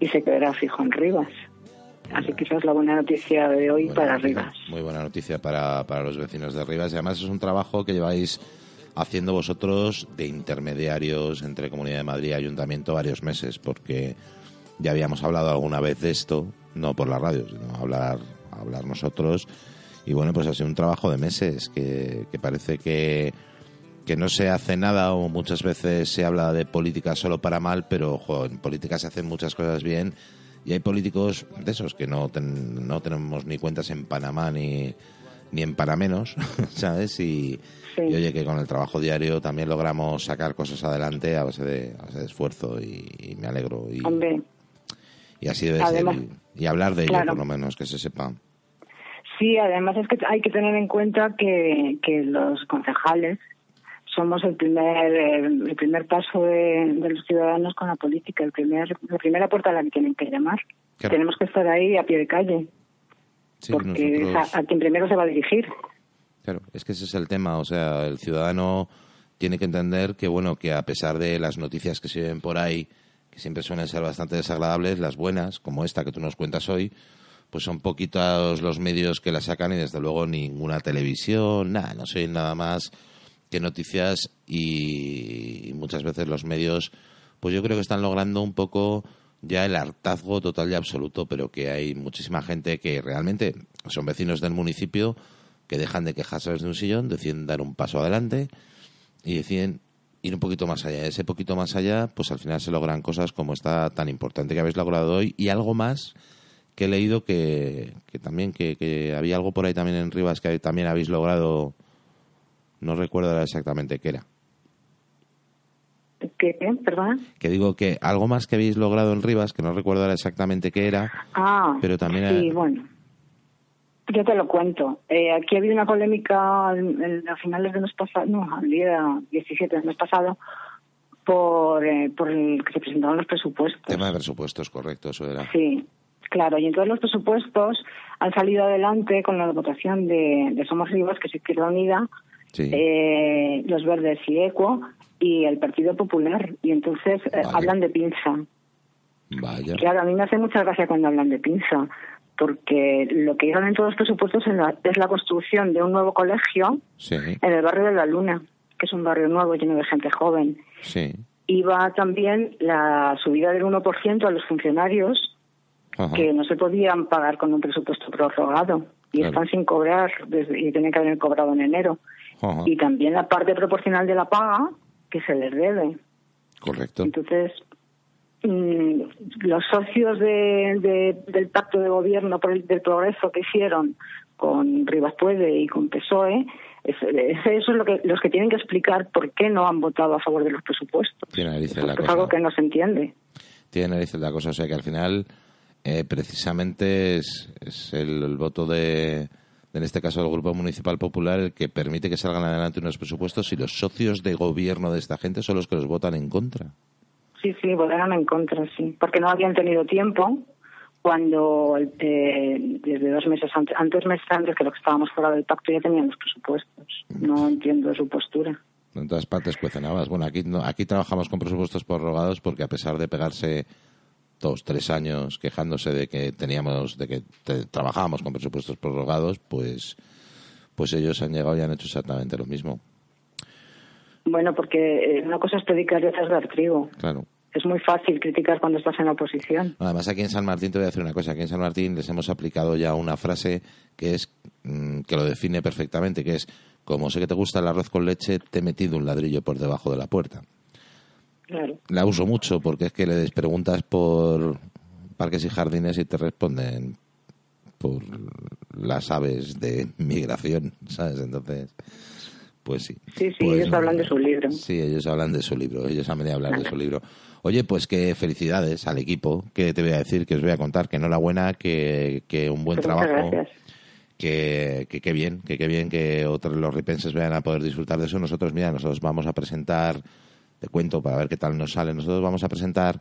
y se quedará fijo en Rivas. Así que esa es la buena noticia de hoy Buena para noticia, Rivas. Muy buena noticia para, para los vecinos de Rivas. Y además es un trabajo que lleváis haciendo vosotros de intermediarios entre Comunidad de Madrid y Ayuntamiento varios meses, porque ya habíamos hablado alguna vez de esto, no por la radio, sino hablar, hablar nosotros. Y bueno, pues ha sido un trabajo de meses que, que parece que, que no se hace nada o muchas veces se habla de política solo para mal, pero en política se hacen muchas cosas bien y hay políticos de esos que no, ten- no tenemos ni cuentas en Panamá ni, ni en Panamenos, ¿sabes? Y, Sí. y oye, que con el trabajo diario también logramos sacar cosas adelante a base de, a base de esfuerzo y, y me alegro. Y, Hombre, y así debe además- ser. Y, y hablar de ello, por lo menos, que se sepa. Sí, además es que hay que tener en cuenta que, que los concejales somos el primer el primer paso de, de los ciudadanos con la política, el primer la primera puerta a la que tienen que llamar. Claro. Tenemos que estar ahí a pie de calle, Sí, porque nosotros- es a, a quien primero se va a dirigir. Claro, es que ese es el tema. O sea, el ciudadano tiene que entender que, bueno, que a pesar de las noticias que se ven por ahí, que siempre suelen ser bastante desagradables, las buenas, como esta que tú nos cuentas hoy, pues son poquitos los medios que la sacan y desde luego ninguna televisión, nada, no soy nada más que noticias y, muchas veces los medios, pues yo creo que están logrando un poco ya el hartazgo total y absoluto, pero que hay muchísima gente que realmente son vecinos del municipio que dejan de quejarse desde un sillón, deciden dar un paso adelante y deciden ir un poquito más allá. Ese poquito más allá, pues al final se logran cosas como esta tan importante que habéis logrado hoy y algo más que he leído que, que también que, que había algo por ahí también en Rivas que también habéis logrado, no recuerdo exactamente qué era. ¿Qué? ¿Perdona? Que digo que algo más que habéis logrado en Rivas, que no recuerdo exactamente qué era, Ah, pero también sí, bueno. Yo te lo cuento. Eh, aquí ha habido una polémica a finales del mes pasado, no, al día 17 del mes pasado, por, eh, por el que se presentaron los presupuestos. tema de presupuestos, correcto, eso era. Sí, claro. Y entonces los presupuestos han salido adelante con la votación de, de Somos Rivas, que es Izquierda Unida, Sí. eh, Los Verdes y ECO, y el Partido Popular. Y entonces eh, hablan de pinza. Vaya. Claro, a mí me hace mucha gracia cuando hablan de pinza, porque lo que dieron en todos los presupuestos es la, es la construcción de un nuevo colegio Sí, en el barrio de la Luna, que es un barrio nuevo lleno de gente joven. sí. Iba también la subida del 1% a los funcionarios Ajá. que no se podían pagar con un presupuesto prorrogado y Claro. están sin cobrar desde, y tenían que haber cobrado en enero. Ajá. Y también la parte proporcional de la paga que se les debe. Correcto. Entonces, mm, los socios de- de- del pacto de gobierno por el- del progreso que hicieron con Rivas Puede y con PSOE, es- es- eso es lo que, los que tienen que explicar por qué no han votado a favor de los presupuestos. Tiene la es cosa. algo que no se entiende. Tiene narices la cosa. O sea que al final, eh, precisamente es, es el, el voto de, en este caso del Grupo Municipal Popular, el que permite que salgan adelante unos presupuestos y los socios de gobierno de esta gente son los que los votan en contra. Sí, sí, votaron en contra, sí, porque no habían tenido tiempo cuando eh, desde dos meses antes, antes meses antes que lo que estábamos fuera del pacto ya tenían los presupuestos. No entiendo su postura. En todas partes cuecen habas. Bueno, aquí, no- aquí trabajamos con presupuestos prorrogados porque a pesar de pegarse dos, tres años quejándose de que teníamos, de que te- trabajábamos con presupuestos prorrogados, pues, pues ellos han llegado y han hecho exactamente lo mismo. Bueno, porque eh, una cosa es predicar y otra es dar trigo. Claro. Es muy fácil criticar cuando estás en la oposición. Además, aquí en San Martín te voy a decir una cosa. Aquí en San Martín les hemos aplicado ya una frase que es mm, que lo define perfectamente, que es como sé que te gusta el arroz con leche, te he metido un ladrillo por debajo de la puerta. Claro. La uso mucho porque es que les preguntas por parques y jardines y te responden por las aves de migración, ¿sabes? Entonces, pues sí. Sí, sí, Pues, ellos hablan de su libro. Sí, ellos hablan de su libro, ellos han venido a hablar de su libro. Oye, pues que felicidades al equipo, que te voy a decir, que os voy a contar, que enhorabuena, que, que un buen Pues trabajo, gracias. que, que, que bien, que qué bien que otros los ripenses vayan a poder disfrutar de eso. Nosotros, mira, nosotros vamos a presentar, te cuento para ver qué tal nos sale, nosotros vamos a presentar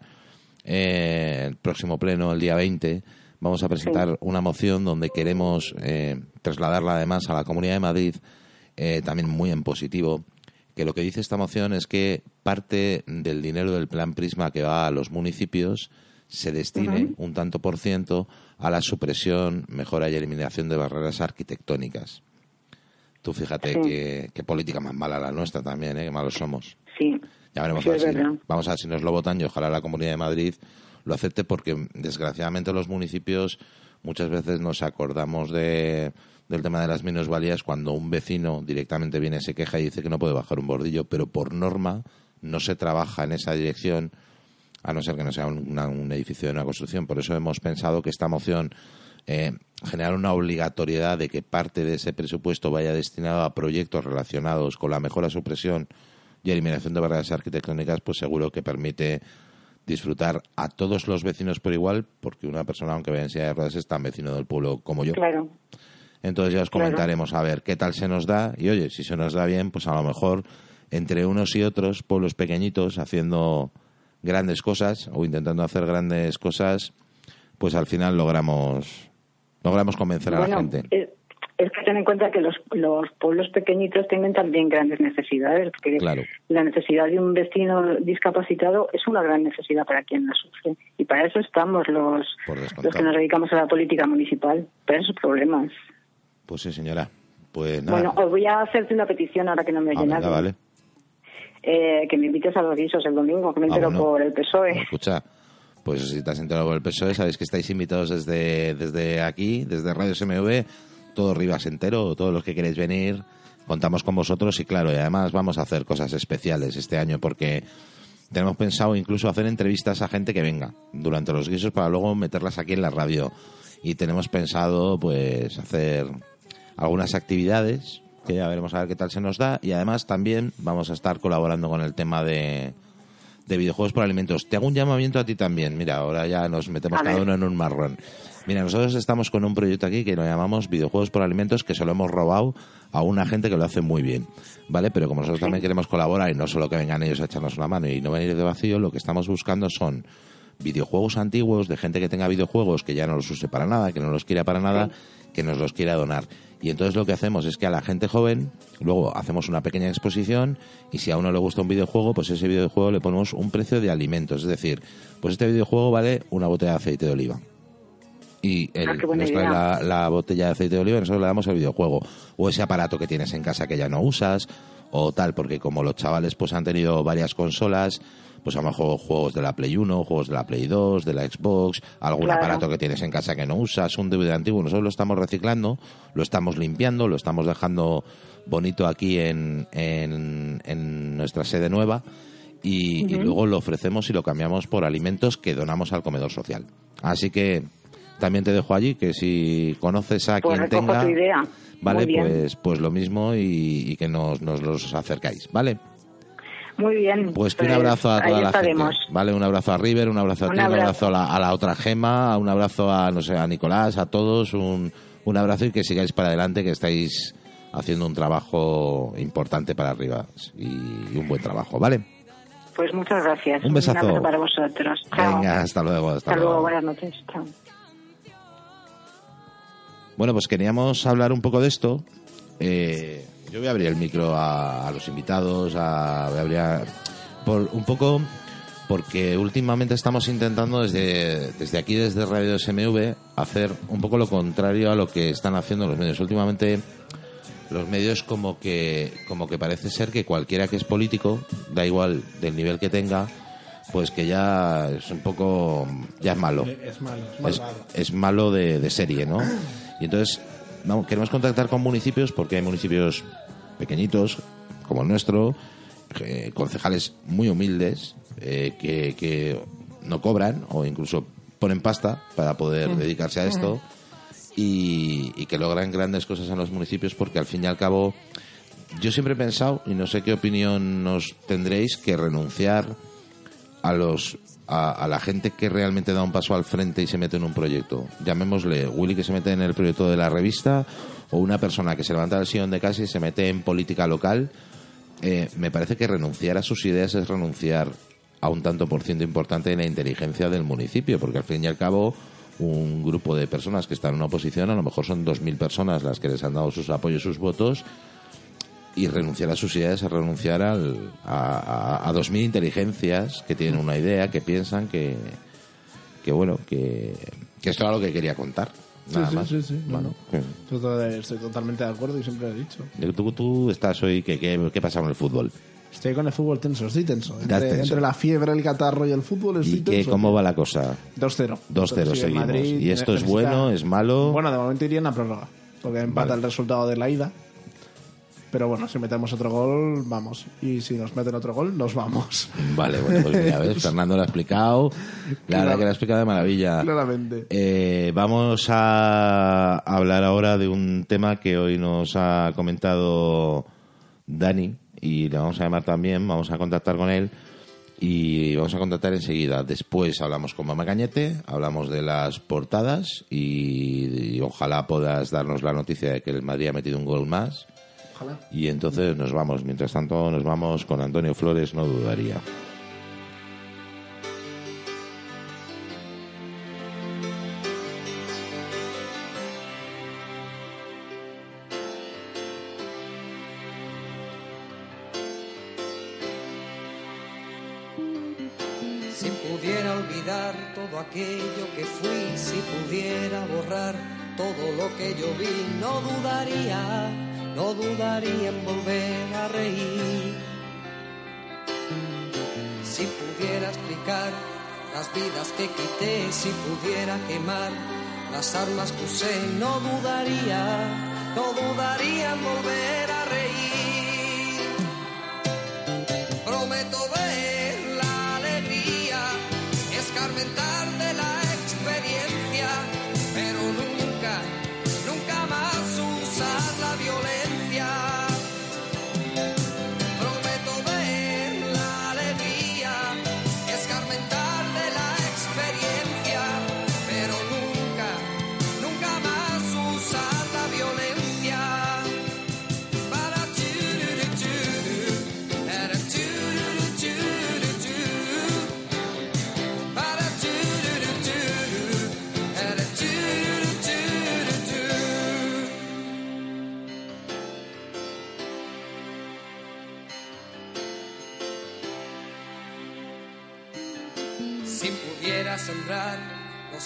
eh, el próximo pleno, el día 20, vamos a presentar una moción donde queremos eh, trasladarla además a la Comunidad de Madrid, eh, también muy en positivo, que lo que dice esta moción es que parte del dinero del plan Prisma que va a los municipios se destine un tanto por ciento a la supresión, mejora y eliminación de barreras arquitectónicas. Tú fíjate Sí. política más mala la nuestra también, ¿eh? qué malos somos. Sí. Ya veremos Sí, a ver si, vamos a ver si nos lo votan y ojalá la Comunidad de Madrid lo acepte porque desgraciadamente los municipios muchas veces nos acordamos de, del tema de las minusvalías cuando un vecino directamente viene, se queja y dice que no puede bajar un bordillo, pero por norma no se trabaja en esa dirección a no ser que no sea una- un edificio de una construcción. Por eso hemos pensado que esta moción eh, generar una obligatoriedad de que parte de ese presupuesto vaya destinado a proyectos relacionados con la mejora, supresión y eliminación de barreras arquitectónicas, pues seguro que permite disfrutar a todos los vecinos por igual, porque una persona, aunque vaya en silla de ruedas, es tan vecino del pueblo como yo. Claro. Entonces ya os Claro. comentaremos a ver qué tal se nos da y oye, si se nos da bien, pues a lo mejor entre unos y otros, pueblos pequeñitos haciendo grandes cosas o intentando hacer grandes cosas, pues al final logramos logramos convencer a la gente. es, es que ten en cuenta que los, los pueblos pequeñitos tienen también grandes necesidades, porque Claro. la necesidad de un vecino discapacitado es una gran necesidad para quien la sufre. Y para eso estamos los, los que nos dedicamos a la política municipal, para esos problemas. Pues sí, señora. Pues nada. Bueno, os voy a hacerte una petición ahora que no me Ah, venga, nadie. vale. Eh, que me invites a los guisos el domingo, que me Ah, entero bueno. por el PSOE. Escucha, pues si te has enterado por el PSOE, sabéis que estáis invitados desde, desde aquí, desde Radio SMV, todo Rivas entero, todos los que queréis venir, contamos con vosotros y claro, y además vamos a hacer cosas especiales este año porque tenemos pensado incluso hacer entrevistas a gente que venga durante los guisos para luego meterlas aquí en la radio y tenemos pensado pues hacer algunas actividades que ya veremos a ver qué tal se nos da y además también vamos a estar colaborando con el tema de, de videojuegos por alimentos. Te hago un llamamiento a ti también. Mira, ahora ya nos metemos A cada ver. uno en un marrón. Mira, nosotros estamos con un proyecto aquí que lo llamamos videojuegos por alimentos que se lo hemos robado a una gente que lo hace muy bien, ¿vale? Pero como nosotros también queremos colaborar y no solo que vengan ellos a echarnos una mano y no venir de vacío, lo que estamos buscando son videojuegos antiguos de gente que tenga videojuegos que ya no los use para nada, que no los quiera para nada, que nos los quiera donar. Y entonces lo que hacemos es que a la gente joven, luego hacemos una pequeña exposición y si a uno le gusta un videojuego, pues ese videojuego le ponemos un precio de alimentos. Es decir, pues este videojuego vale una botella de aceite de oliva. Y el- Ah, qué buena nos trae la, la botella de aceite de oliva y nosotros le damos el videojuego. O ese aparato que tienes en casa que ya no usas, o tal, porque como los chavales pues han tenido varias consolas, pues a lo mejor juegos de la Play 1, juegos de la Play 2, de la Xbox, algún Claro. aparato que tienes en casa que no usas, un DVD antiguo, nosotros lo estamos reciclando, lo estamos limpiando, lo estamos dejando bonito aquí en, en, en nuestra sede nueva y, y luego lo ofrecemos y lo cambiamos por alimentos que donamos al comedor social. Así que también te dejo allí que si conoces a Pues quien tenga, tu idea. vale, pues pues lo mismo y, y que nos, nos los acercáis, ¿vale? Muy bien. Pues que un abrazo a toda la estaremos. gente. Vale, un abrazo a River, un abrazo a Un ti, un abrazo. a la, a la otra Gema, un abrazo a, no sé, a Nicolás, a todos, un, un abrazo y que sigáis para adelante, que estáis haciendo un trabajo importante para arriba y, y un buen trabajo, ¿vale? Pues muchas gracias. Un besazo. abrazo para vosotros. Chao. Venga, hasta luego, hasta, Hasta luego. luego. Buenas noches. Chao. Bueno, pues queríamos hablar un poco de esto. Eh, yo voy a abrir el micro a, a los invitados, a, voy a abrir a- por un poco porque últimamente estamos intentando desde, desde aquí, desde Radio SMV, hacer un poco lo contrario a lo que están haciendo los medios. Últimamente los medios como que, como que parece ser que cualquiera que es político, da igual del nivel que tenga, pues que ya es un poco, ya es malo Es malo, es es, malvado. es malo de, de serie, ¿no? Y entonces vamos, queremos contactar con municipios porque hay municipios pequeñitos, como el nuestro, eh, concejales muy humildes, eh, que, que no cobran o incluso ponen pasta para poder dedicarse a esto y, y que logran grandes cosas en los municipios porque al fin y al cabo yo siempre he pensado, y no sé qué opinión nos tendréis, que renunciar a los a, la gente que realmente da un paso al frente y se mete en un proyecto. Llamémosle Willy que se mete en el proyecto de la revista o una persona que se levanta del sillón de casa y se mete en política local. Eh, me parece que renunciar a sus ideas es renunciar a un tanto por ciento importante de la inteligencia del municipio, porque al fin y al cabo un grupo de personas que están en una oposición, a lo mejor son 2.000 personas las que les han dado sus apoyos, sus votos, y renunciar a sus ideas es renunciar al, a, a, a 2.000 inteligencias que tienen una idea, que piensan que, que bueno, que, que esto era lo que quería contar. Nada sí, más. sí, sí, no, Bueno, estoy totalmente de acuerdo y siempre lo he dicho. tú, tú estás hoy, que qué, qué pasa con el fútbol? Estoy con el fútbol tenso, estoy tenso. Entre, tenso. entre la fiebre, el catarro y el fútbol estoy ¿Y qué, tenso. cómo va la cosa? 2-0. 2-0 Sí, el seguimos. Madrid ¿Y esto es bueno, es malo? Bueno, de momento iría en la prórroga. Porque empata Vale. el resultado de la ida. Pero bueno, si metemos otro gol, vamos. Y si nos meten otro gol, nos vamos. Vale, bueno, pues mira, ¿ves? Fernando lo ha explicado. La verdad que lo ha explicado de maravilla. Claramente. Eh, vamos a hablar ahora de un tema que hoy nos ha comentado Dani y le vamos a llamar también, vamos a contactar con él y vamos a contactar enseguida. Después hablamos con Mama Cañete, hablamos de las portadas y, y ojalá puedas darnos la noticia de que el Madrid ha metido un gol más. Ojalá. Y entonces nos vamos. Mientras tanto, nos vamos con Antonio Flores, no dudaría. Si pudiera olvidar todo aquello que fui, si pudiera borrar todo lo que yo vi, no dudaría, no dudaría en volver a reír. Si pudiera explicar las vidas que quité, si pudiera quemar las armas que usé, no dudaría, no dudaría en volver a reír.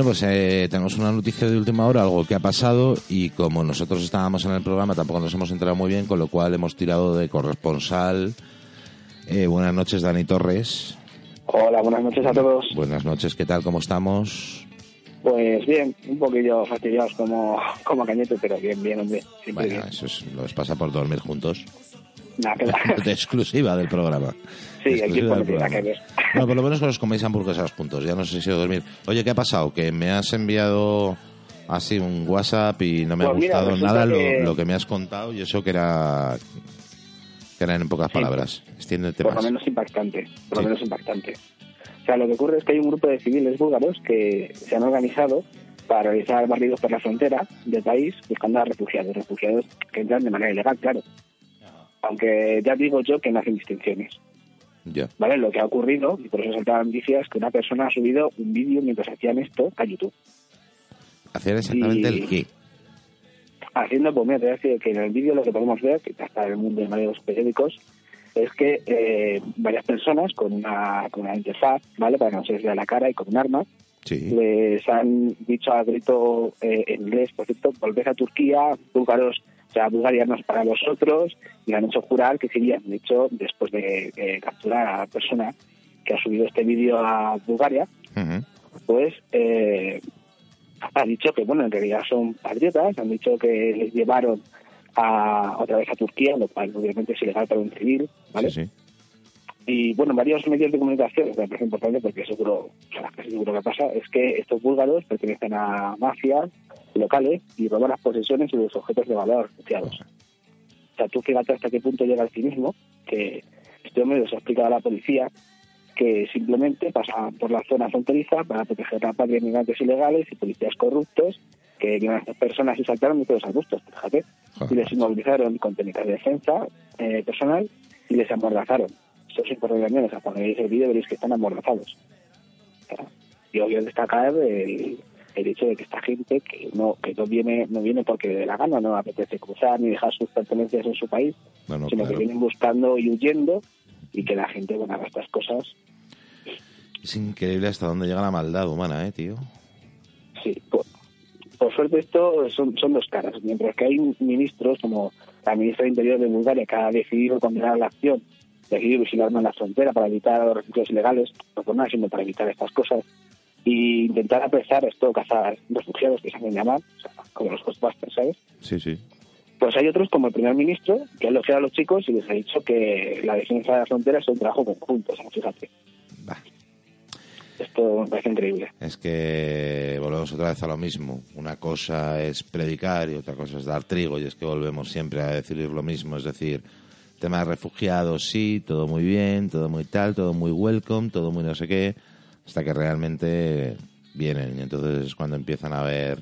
Bueno, pues eh, tenemos una noticia de última hora, algo que ha pasado y como nosotros estábamos en el programa tampoco nos hemos enterado muy bien, con lo cual hemos tirado de corresponsal. Eh, buenas noches, Dani Torres. Hola, buenas noches a todos. Buenas noches, ¿qué tal? ¿Cómo estamos? Pues bien, un poquillo fastidiados como, como cañete, pero bien, bien, hombre. Bueno, bien. eso es, nos pasa por dormir juntos. Nada, que. De exclusiva del programa. Sí, De aquí exclusiva tiene nada que ver. Bueno, por lo menos que os coméis hamburguesas juntos. Ya no sé si dormir. Oye, ¿qué ha pasado? Que me has enviado así un WhatsApp y no me Pues ha mira, gustado nada lo- que- lo, que me has contado y eso que era que era en pocas palabras. Extiéndete Por lo menos impactante, por Sí. lo menos impactante. O sea, lo que ocurre es que hay un grupo de civiles búlgaros que se han organizado para realizar barridos por la frontera del país buscando a refugiados, refugiados que entran de manera ilegal, claro. Aunque ya digo yo que no hacen distinciones. Ya. ¿Vale? Lo que ha ocurrido, y por eso saltaban noticias, que una persona ha subido un vídeo mientras hacían esto a YouTube. Hacer exactamente Y- el qué. haciendo, pues mira, te voy a decir que en el vídeo lo que podemos ver, que está en el mundo de varios periódicos, es que eh, varias personas con una, con una interfaz, ¿vale? Para que no se les vea la cara y con un arma, les han dicho a grito eh, en inglés, por cierto, volved a Turquía, búlgaros, o sea, Bulgaria no es para vosotros, y han hecho jurar que querían. De hecho, después de eh, capturar a la persona que ha subido este vídeo a Bulgaria, pues eh, ha dicho que, bueno, en realidad son patriotas, han dicho que les llevaron a, otra vez a Turquía, lo cual obviamente es ilegal para un civil, ¿vale? Sí, sí. Y bueno, varios medios de comunicación, que parece importante porque seguro, casi seguro que pasa, es que estos búlgaros pertenecen a mafias locales y roban las posesiones y los objetos de valor asociados. O sea, tú fíjate hasta qué punto llega el cinismo, que este hombre les ha explicado a la policía que simplemente pasa por la zona fronteriza para proteger la patria de migrantes ilegales y policías corruptos que vieron a estas personas y saltaron de todos los arbustos, fíjate, y les inmovilizaron con técnicas de defensa eh, personal y les amordazaron. Eso es importante también, o sea, cuando veis el vídeo veréis que están amordazados. Y obvio destacar el, el hecho de que esta gente que no que no viene no viene porque dé la gana, no apetece cruzar ni dejar sus pertenencias en su país, No, no, sino claro. que vienen buscando y huyendo y que la gente, bueno, haga estas cosas Es increíble hasta dónde llega la maldad humana, ¿eh, tío? Sí, por, por suerte esto son, son dos caras. Mientras que hay ministros como la ministra de Interior de Bulgaria que ha decidido condenar la acción, decidido vigilarme en la frontera para evitar los refugios ilegales, no por nada, sino para evitar estas cosas, y intentar apresar esto, cazar refugiados que se hacen llamar, o sea, como los Ghostbusters, ¿sabes? Sí, sí. Pues hay otros como el primer ministro que ha elogiado a los chicos y les ha dicho que la defensa de la frontera es un trabajo conjunto, o sea, fíjate. Esto me parece increíble. Es que volvemos otra vez a lo mismo. Una cosa es predicar y otra cosa es dar trigo. Y es que volvemos siempre a decir lo mismo. Es decir, tema de refugiados, sí, todo muy bien, todo muy tal, todo muy welcome, todo muy no sé qué, hasta que realmente vienen. Y entonces es cuando empiezan a ver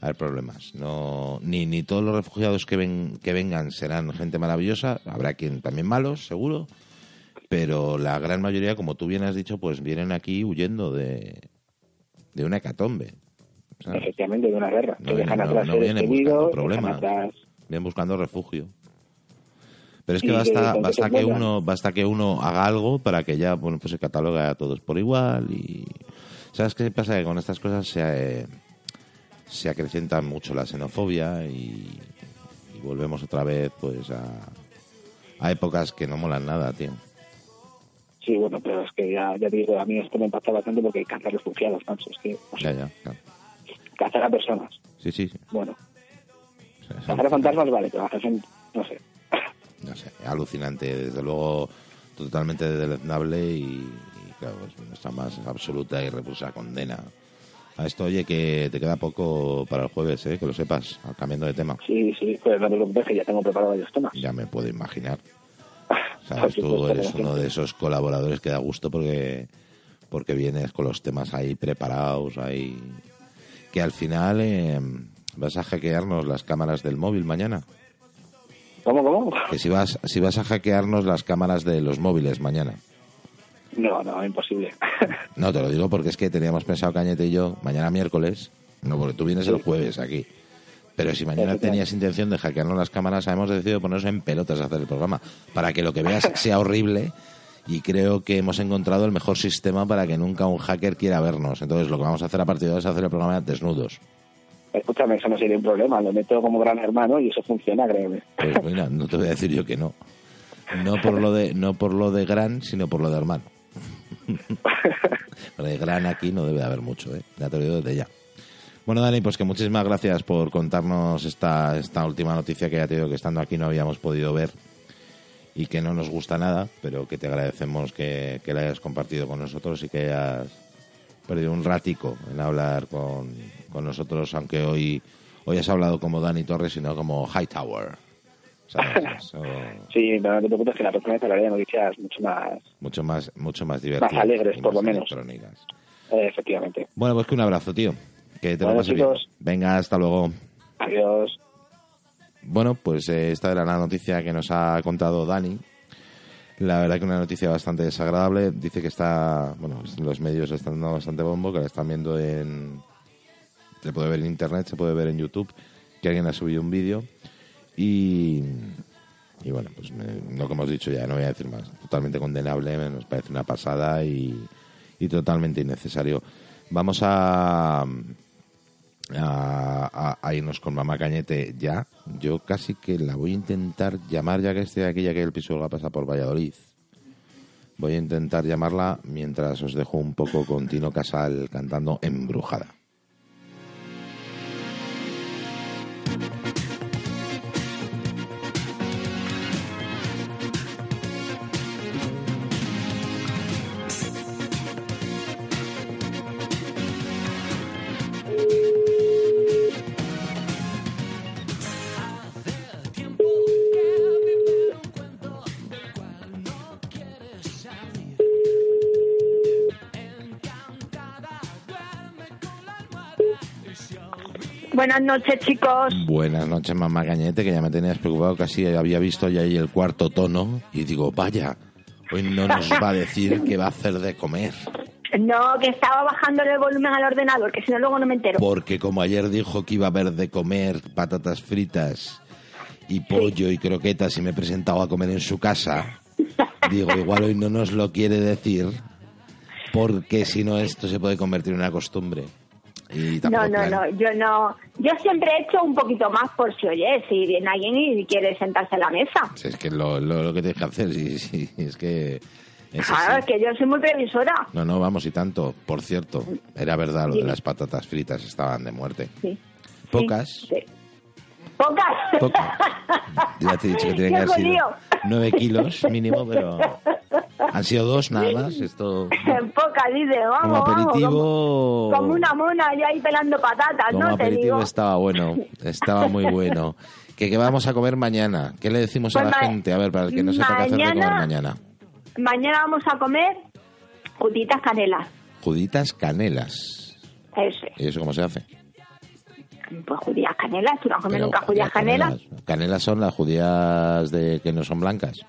a haber problemas. No, ni, ni todos los refugiados que, ven, que vengan serán gente maravillosa, habrá quien también malos, seguro, pero la gran mayoría, como tú bien has dicho, pues vienen aquí huyendo de, de una hecatombe. ¿sabes? Efectivamente, de una guerra. No que dejan no- atrás no vienen dejan atrás- Vienen buscando refugio. Pero es que basta, basta que uno, basta que uno haga algo para que ya, bueno, pues se catalogue a todos por igual y ¿sabes qué pasa? Que con estas cosas se, eh, se acrecienta mucho la xenofobia y, y volvemos otra vez pues a, a épocas que no molan nada, tío. Sí, bueno, pero es que ya, ya te digo, a mí esto me impacta bastante porque cazar refugiados, macho. Es que Ya, ya, claro. cazar a personas, Sí, sí. sí. bueno. O sea, Cazar a fantasmas, vale, pero cazar son, no sé. No sé, alucinante, desde luego totalmente deleznable y, y, claro, es nuestra más absoluta y repulsa condena. A esto, oye, que te queda poco para el jueves, ¿eh? que lo sepas, cambiando de tema. Sí, sí, pues no preocupes que ya tengo preparado varios temas. Ya me puedo imaginar. Sabes, tú eres uno de esos colaboradores que da gusto porque, porque vienes con los temas ahí preparados, ahí... Que al final eh, vas a hackearnos las cámaras del móvil mañana. ¿Cómo, cómo? Que si vas, si vas a hackearnos las cámaras de los móviles mañana. No, no, imposible. No, te lo digo porque es que teníamos pensado Cañete y yo mañana miércoles, no porque tú vienes el jueves aquí. Pero si mañana tenías intención de hackearnos las cámaras, hemos decidido ponernos en pelotas a hacer el programa para que lo que veas sea horrible y creo que hemos encontrado el mejor sistema para que nunca un hacker quiera vernos. Entonces lo que vamos a hacer a partir de ahora es hacer el programa desnudos. Escúchame, eso no sería un problema. Lo meto como gran hermano y eso funciona, créeme. Pues mira, no te voy a decir yo que no. No por lo de, no por lo de gran, sino por lo de hermano. Lo de gran aquí no debe haber mucho, ¿eh? Ya te lo digo desde ya. Bueno, Dani, pues que muchísimas gracias por contarnos esta, esta última noticia que ya te digo que estando aquí no habíamos podido ver y que no nos gusta nada, pero que te agradecemos que, que la hayas compartido con nosotros y que hayas perdido un ratico en hablar con, con nosotros, aunque hoy, hoy has hablado como Dani Torres, sino como Hightower. ¿Sabes? Eso- Sí, no te preocupes que la próxima vez hablaré de noticias mucho más mucho más, mucho más divertidas. alegres, y por más lo menos. eh, efectivamente. Bueno, pues que un abrazo, tío. Que te lo Bueno, pases bien. Venga, hasta luego. Adiós. Bueno, pues eh, esta era la noticia que nos ha contado Dani. La verdad que una noticia bastante desagradable. Dice que está, bueno, los medios le están dando bastante bombo, que la están viendo en... Se puede ver en internet, se puede ver en YouTube, que alguien ha subido un vídeo. Y, y bueno, pues me- lo que hemos dicho ya, no voy a decir más. Totalmente condenable, nos parece una pasada y, y totalmente innecesario. Vamos a, a, irnos con Mamá Cañete ya. Yo casi que la voy a intentar llamar ya que estoy aquí, ya que el piso va a pasar por Valladolid. Voy a intentar llamarla mientras os dejo un poco con Tino Casal cantando Embrujada. Buenas noches, chicos. Buenas noches, mamá Cañete, que ya me tenías preocupado, casi había visto ya ahí el cuarto tono y digo, vaya, hoy no nos va a decir qué va a hacer de comer. No, que estaba bajándole el volumen al ordenador, que si no luego no me entero. Porque como ayer dijo que iba a haber de comer patatas fritas y pollo y croquetas y me he presentado a comer en su casa, digo, igual hoy no nos lo quiere decir porque si no esto se puede convertir en una costumbre. Y No, no, no, yo no. Yo siempre he hecho un poquito más por si, oye, si viene alguien y quiere sentarse a la mesa. Si es que lo, lo, lo que tienes que hacer, sí, sí, es que... es Claro, es que yo soy muy previsora. No, no, vamos, y tanto. Por cierto, era verdad lo de las patatas fritas, estaban de muerte. Sí. Pocas, Sí. Pocas. Pocas. ya te he dicho que tienen que haber sido nueve kilos mínimo, pero han sido dos nada más. Esto Pocas, dice, vamos, como vamos, aperitivo, como, como una mona yo ahí pelando patatas, como ¿no? Te aperitivo digo. estaba bueno, estaba muy bueno. ¿Qué, qué vamos a comer mañana? ¿Qué le decimos a Pues la gente? A ver, para el que no sepa qué hacer de comer mañana- mañana. Vamos a comer jutitas canelas. Juditas canelas. Ese. ¿Y eso cómo se hace? Pues judías canelas, tú no comes nunca judías canelas. Canelas son las judías de que no son blancas.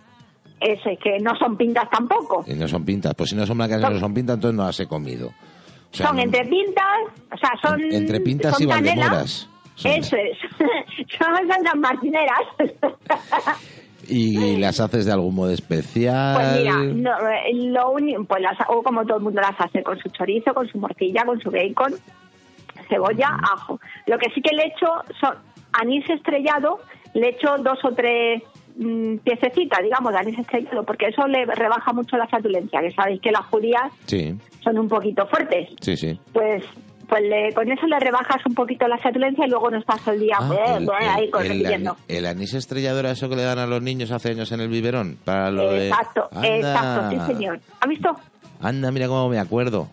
Eso es que no son pintas tampoco. Y no son pintas. Pues si no son blancas y no son pintas, entonces no las he comido. O sea, son entre pintas, o sea, son. entre pintas son y valdemoras. Eso es. son Santa Martineras. Y las haces de algún modo especial. Pues mira, no, eh, lo único, pues las hago como todo el mundo las hace, con su chorizo, con su morcilla, con su bacon, cebolla, ajo. Lo que sí que le echo son anís estrellado, le echo dos o tres mm, piececitas, digamos, de anís estrellado, porque eso le rebaja mucho la flatulencia, que sabéis que las judías Sí, son un poquito fuertes. sí, sí. Pues pues le- con eso le rebajas un poquito la flatulencia y luego no estás todo el día pues, Ah, El, pues, ahí con- el- el repitiendo. ani- el anís estrellado era eso que le dan a los niños hace años en el biberón. Para lo. Exacto, exacto, sí señor. ¿Ha visto? Anda, mira cómo me acuerdo.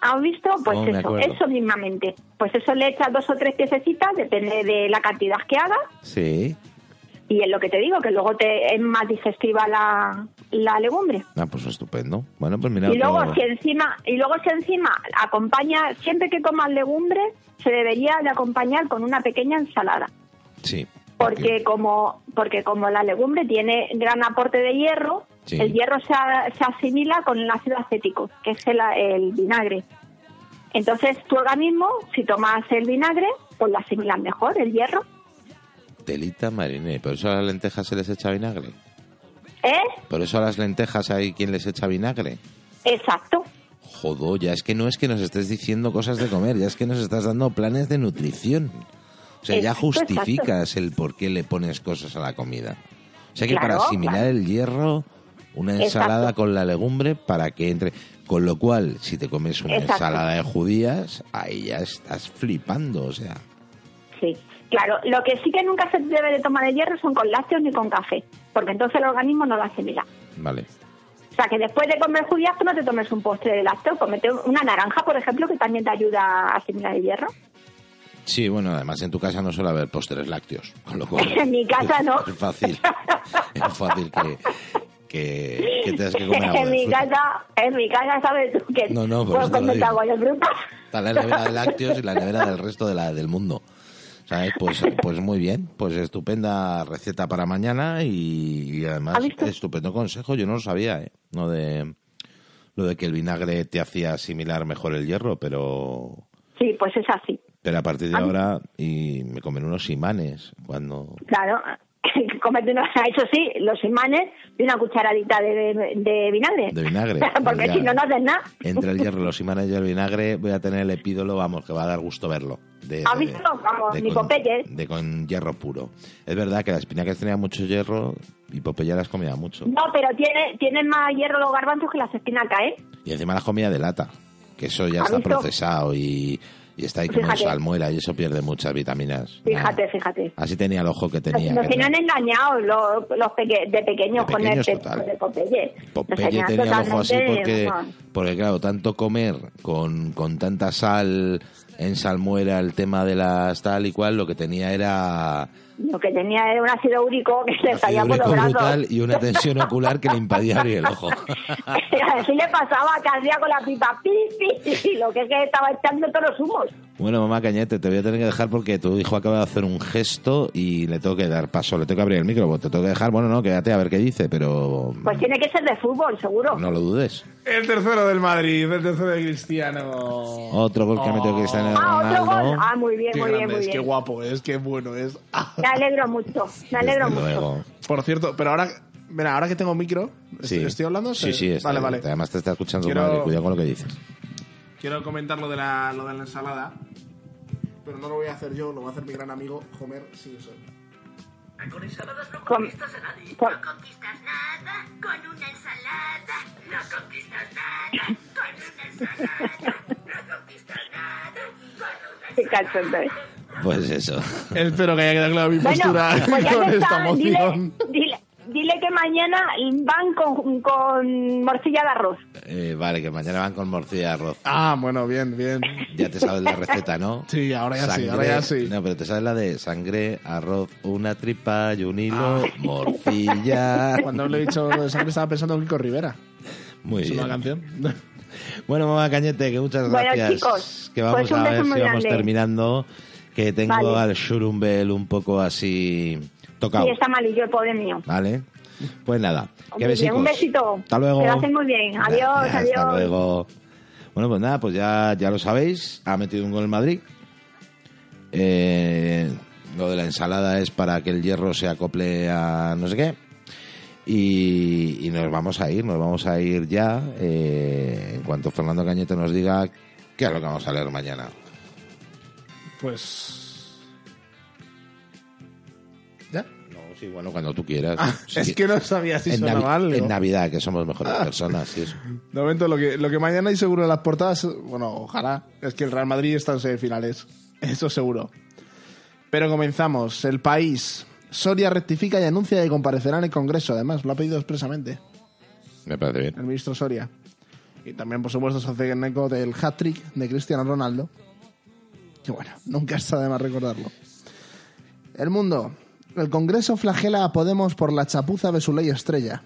¿Has visto? Pues Oh, eso, eso mismamente. Pues eso le echas dos o tres piececitas, depende de la cantidad que hagas. Sí. Y es lo que te digo, que luego te es más digestiva la, la legumbre. Ah, pues estupendo. Bueno, pues mira. y luego si encima y luego si encima acompaña, siempre que comas legumbre, se debería de acompañar con una pequeña ensalada. Sí. Porque como porque como la legumbre tiene gran aporte de hierro, Sí. el hierro se, se asimila con el ácido acético, que es el, el vinagre. Entonces, tu organismo, si tomas el vinagre, pues lo asimilas mejor, el hierro. Telita mariné. ¿Por eso a las lentejas se les echa vinagre? ¿Eh? ¿Por eso a las lentejas hay quien les echa vinagre? Exacto. Jodo, ya es que no es que nos estés diciendo cosas de comer, ya es que nos estás dando planes de nutrición. O sea, ya Exacto, justificas el por qué le pones cosas a la comida. O sea que para Claro, asimilar claro. el hierro, una ensalada Exacto. con la legumbre para que entre. Con lo cual, si te comes una Exacto. ensalada de judías, ahí ya estás flipando, o sea. Sí. Claro, lo que sí que nunca se debe de tomar el hierro son con lácteos ni con café, porque entonces el organismo no lo asimila. Vale. O sea, que después de comer judías, tú no te tomes un postre de lácteo, comete una naranja, por ejemplo, que también te ayuda a asimilar el hierro. Sí, bueno, además en tu casa no suele haber postres lácteos, con lo cual En mi casa no. es fácil, es fácil que, que, que tengas que comer algo en mi fruta. casa, en mi casa sabes tú que No, no, por puedo eso te. Está la nevera de lácteos y la nevera del resto de la, del mundo. ¿Sabes? Pues, pues muy bien, pues estupenda receta para mañana y, y además estupendo consejo. Yo no lo sabía, ¿eh? Lo de, lo de que el vinagre te hacía asimilar mejor el hierro, pero, Sí, pues es así. pero a partir de ¿Has ahora y me comen unos imanes cuando... Claro, comete una, eso sí, los imanes y una cucharadita de, de- vinagre. De vinagre. Porque si no, no haces nada. Entre el hierro, los imanes y el vinagre voy a tener el epídolo, vamos, que va a dar gusto verlo. De, ¿Has visto? Vamos, de ni con- Popeye. de con hierro puro. Es verdad que las espinacas tenían mucho hierro y Popeye las comía mucho. No, pero tiene, tienen más hierro los garbanzos que las espinacas, ¿eh? Y encima las comía de lata, que eso ya ¿Has está visto? procesado y, y está ahí como Fíjate. salmuera y eso pierde muchas vitaminas. Fíjate, fíjate. Así tenía el ojo que tenía. Nos tienen engañados los, los peque- de pequeños De con pequeños, el total. de Popeye. Popeye tenía el ojo así porque, porque claro, tanto comer con, con tanta sal en salmuera, el tema de las tal y cual, lo que tenía era Lo que tenía era un ácido úrico que se salía por los brazos. y una tensión ocular que le impedía abrir el ojo. Así le pasaba que hacía con la pipa, pi, pi, y lo que es que estaba echando todos los humos. Bueno, mamá Cañete, te voy a tener que dejar porque tu hijo acaba de hacer un gesto y le tengo que dar paso, le tengo que abrir el micro, te tengo que dejar, bueno, no, quédate a ver qué dice, pero Pues tiene que ser de fútbol, seguro. no lo dudes. El tercero del Madrid, el tercero de Cristiano. Otro gol que ha metido Cristiano Ah, otro gol. Ronaldo. Ah, muy bien, Qué muy bien, grande muy es, qué bien. guapo es, qué bueno es. Me alegro mucho, me alegro Desde mucho. luego. Por cierto, pero ahora, mira, ahora que tengo micro, Sí. ¿estoy, estoy hablando? Sí, sí, está vale, vale. Además te está escuchando tu Quiero- madre, cuidado con lo que dices. Quiero comentar lo de, la, lo de la ensalada, pero no lo voy a hacer yo, lo va a hacer mi gran amigo Homer Simpson. Con ensaladas no Con- conquistas a nadie. No conquistas nada con una ensalada. No conquistas nada con una ensalada. No conquistas nada con una es. Pues eso. Espero que haya quedado clara mi Bueno, postura pues ya con esta está, dile, moción. dile, dile que mañana van con, con morcilla de arroz. Eh, vale, que mañana van con morcilla de arroz. Ah, bueno, bien, bien. Ya te sabes la receta, ¿no? Sí, ahora ya sí, ahora ya sí. No, pero te sabes la de sangre, arroz, una tripa y un hilo, morcilla. Cuando le he dicho lo de sangre estaba pensando en Kiko Rivera. Muy es bien. una canción. Bueno, mamá Cañete, que muchas Bueno, gracias. chicos, que vamos pues un a ver si vamos grande. terminando. Que tengo Vale. al Shurumbel un poco así tocado. Sí, está malillo, el pobre mío. ¿Vale? Pues nada. Que bien, un besito. Hasta luego. Que lo hacen muy bien. Adiós, adiós. Hasta luego. Bueno, pues nada, pues ya, ya lo sabéis. Ha metido un gol el Madrid. Eh, lo de la ensalada es para que el hierro se acople a no sé qué. Y, y nos vamos a ir, nos vamos a ir ya. eh, en cuanto Fernando Cañete nos diga qué es lo que vamos a leer mañana. Pues. Sí, bueno, cuando tú quieras. Ah, Sí. es que no sabía si en, sonaba Navi- algo. en Navidad, que somos mejores Ah. personas. y eso. De momento, lo que, lo que mañana hay seguro en las portadas, bueno, ojalá, es que el Real Madrid está en semifinales. Eso seguro. Pero comenzamos. El país. Soria rectifica y anuncia que comparecerá en el Congreso. Además, lo ha pedido expresamente Me parece bien. el ministro Soria. Y también, por supuesto, se hace eco del hat-trick de Cristiano Ronaldo. Que bueno, nunca está de más recordarlo. El mundo. El Congreso flagela a Podemos por la chapuza de su ley estrella.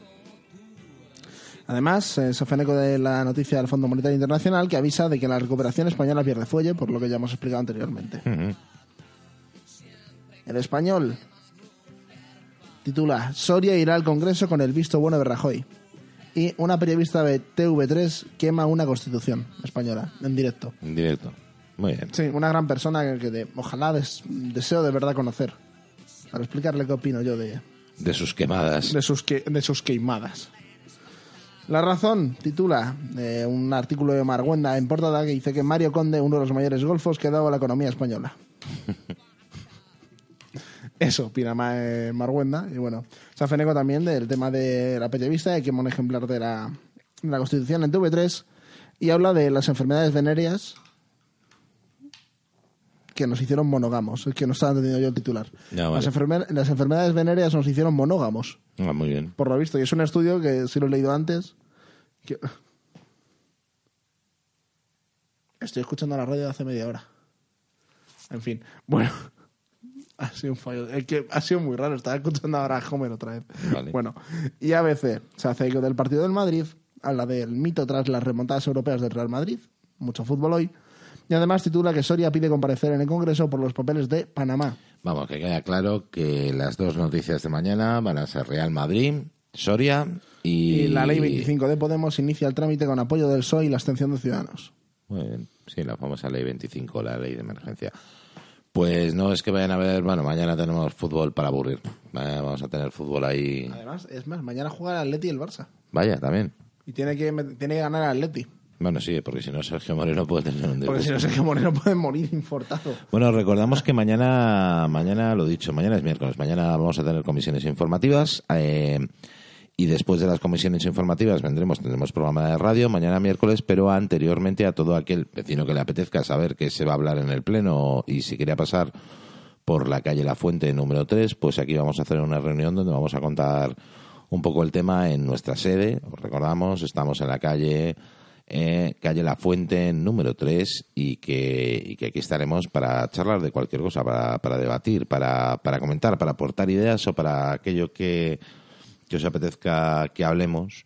Además, eh, se eco de la noticia del Fondo Monetario Internacional que avisa de que la recuperación española pierde fuelle, por lo que ya hemos explicado anteriormente. El español titula Soria irá al Congreso con el visto bueno de Rajoy. Y una periodista de TV3 quema una constitución española en directo. En directo. Muy bien. Sí, una gran persona que, que de- ojalá des- deseo de verdad conocer. Para explicarle qué opino yo de, De sus quemadas. de, sus, que- de sus queimadas. La razón titula eh, un artículo de Marguenda en portada que dice que Mario Conde, uno de los mayores golfos que ha dado a la economía española. Eso opina eh, Marguenda. Y bueno, se hace eco también del tema de la periodista, que un ejemplar de la, de la Constitución en TV3 y habla de las enfermedades venéreas que nos hicieron monógamos. Es que no estaba entendiendo yo el titular. Ya, vale. las, enferme- las enfermedades venéreas nos hicieron monógamos Ah, muy bien. por lo visto. Y es un estudio que sí lo he leído antes. que- Estoy escuchando la radio de hace media hora. En fin, bueno. Ha sido un fallo. Es que ha sido muy raro. Estaba escuchando ahora a Homer otra vez. Vale. Bueno, y ABC se hace eco del partido del Madrid. Habla del mito tras las remontadas europeas del Real Madrid. Mucho fútbol hoy. Y además titula que Soria pide comparecer en el Congreso por los papeles de Panamá. Vamos, que queda claro que las dos noticias de mañana van a ser Real Madrid, Soria y... Y la ley 25 de Podemos inicia el trámite con apoyo del PSOE y la abstención de Ciudadanos. Muy bien. Sí, la famosa ley 25, la ley de emergencia. Pues no es que vayan a ver, bueno, mañana tenemos fútbol para aburrir. Vamos a tener fútbol ahí. Además, es más, mañana juega el Atleti y el Barça. Vaya, también. Y tiene que, tiene que ganar el Atleti. Bueno, sí, porque si no Sergio Moreno puede tener un Porque si no. Sergio Moreno puede morir infortado. Bueno, recordamos que mañana, mañana lo dicho, mañana es miércoles, mañana vamos a tener comisiones informativas eh, y después de las comisiones informativas vendremos, tendremos programa de radio mañana miércoles, pero anteriormente a todo aquel vecino que le apetezca saber qué se va a hablar en el pleno y si quería pasar por la calle La Fuente número 3, pues aquí vamos a hacer una reunión donde vamos a contar un poco el tema en nuestra sede. Os recordamos, estamos en la calle eh, calle La Fuente número 3 y que, aquí estaremos para charlar de cualquier cosa, para, para debatir, para, para comentar, para aportar ideas o para aquello que, os apetezca que hablemos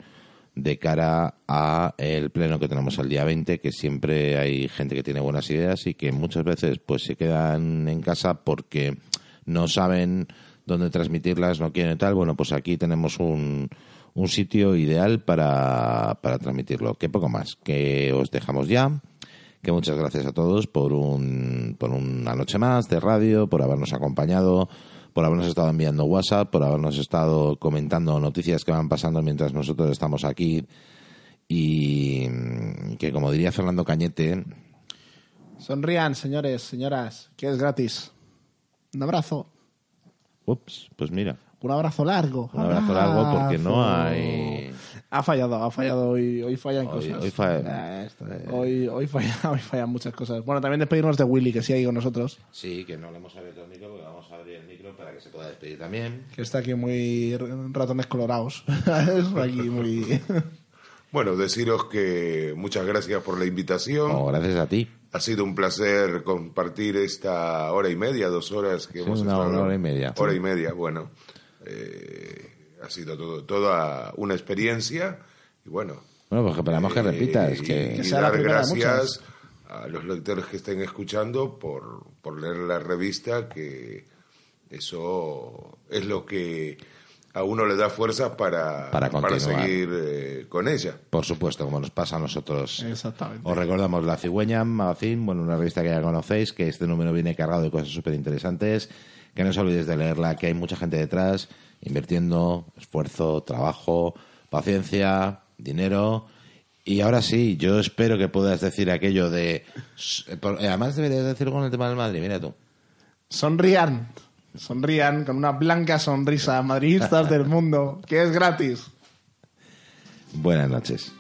de cara a el pleno que tenemos el día 20, que siempre hay gente que tiene buenas ideas y que muchas veces pues se quedan en casa porque no saben dónde transmitirlas, no quieren tal. Bueno, pues aquí tenemos un, un sitio ideal para, para transmitirlo. Que poco más, que os dejamos ya. Que muchas gracias a todos por, un, por una noche más de radio, por habernos acompañado, por habernos estado enviando WhatsApp, por habernos estado comentando noticias que van pasando mientras nosotros estamos aquí. Y que, como diría Fernando Cañete, Sonrían, señores, señoras, que es gratis. Un abrazo. ups, pues mira, Un abrazo largo. un abrazo largo porque no hay. Ha fallado, ha fallado hoy, hoy fallan Hoy, cosas. hoy fa- esto es- Hoy, hoy, falla- hoy fallan muchas cosas. Bueno, también despedirnos de Willy, que sigue ahí con nosotros. Sí, que no le hemos abierto el micro porque vamos a abrir el micro para que se pueda despedir también. Que está aquí muy ratones colorados. Aquí muy... Bueno, deciros que muchas gracias por la invitación. Gracias a ti. Ha sido un placer compartir esta hora y media, dos horas que Sí, hemos una- estado. una hora y media. Hora y media, bueno. Eh, ha sido todo, toda una experiencia y bueno. Bueno, pues esperamos que eh, repitas. y- Que... y sea la dar gracias a los lectores que estén escuchando por, por leer la revista, que eso es lo que a uno le da fuerzas para, Para continuar. seguir eh, con ella. Por supuesto, como nos pasa a nosotros. Exactamente. Os recordamos La Cigüeña Magazine, bueno, una revista que ya conocéis, que este número viene cargado de cosas súper interesantes. Que no os olvidéis de leerla, que hay mucha gente detrás, invirtiendo esfuerzo, trabajo, paciencia, dinero. Y ahora sí, yo espero que puedas decir aquello de. por- Además, deberías decirlo con el tema del Madrid, mira tú. Sonrían. Sonrían con una blanca sonrisa, madridistas del mundo, que es gratis. Buenas noches.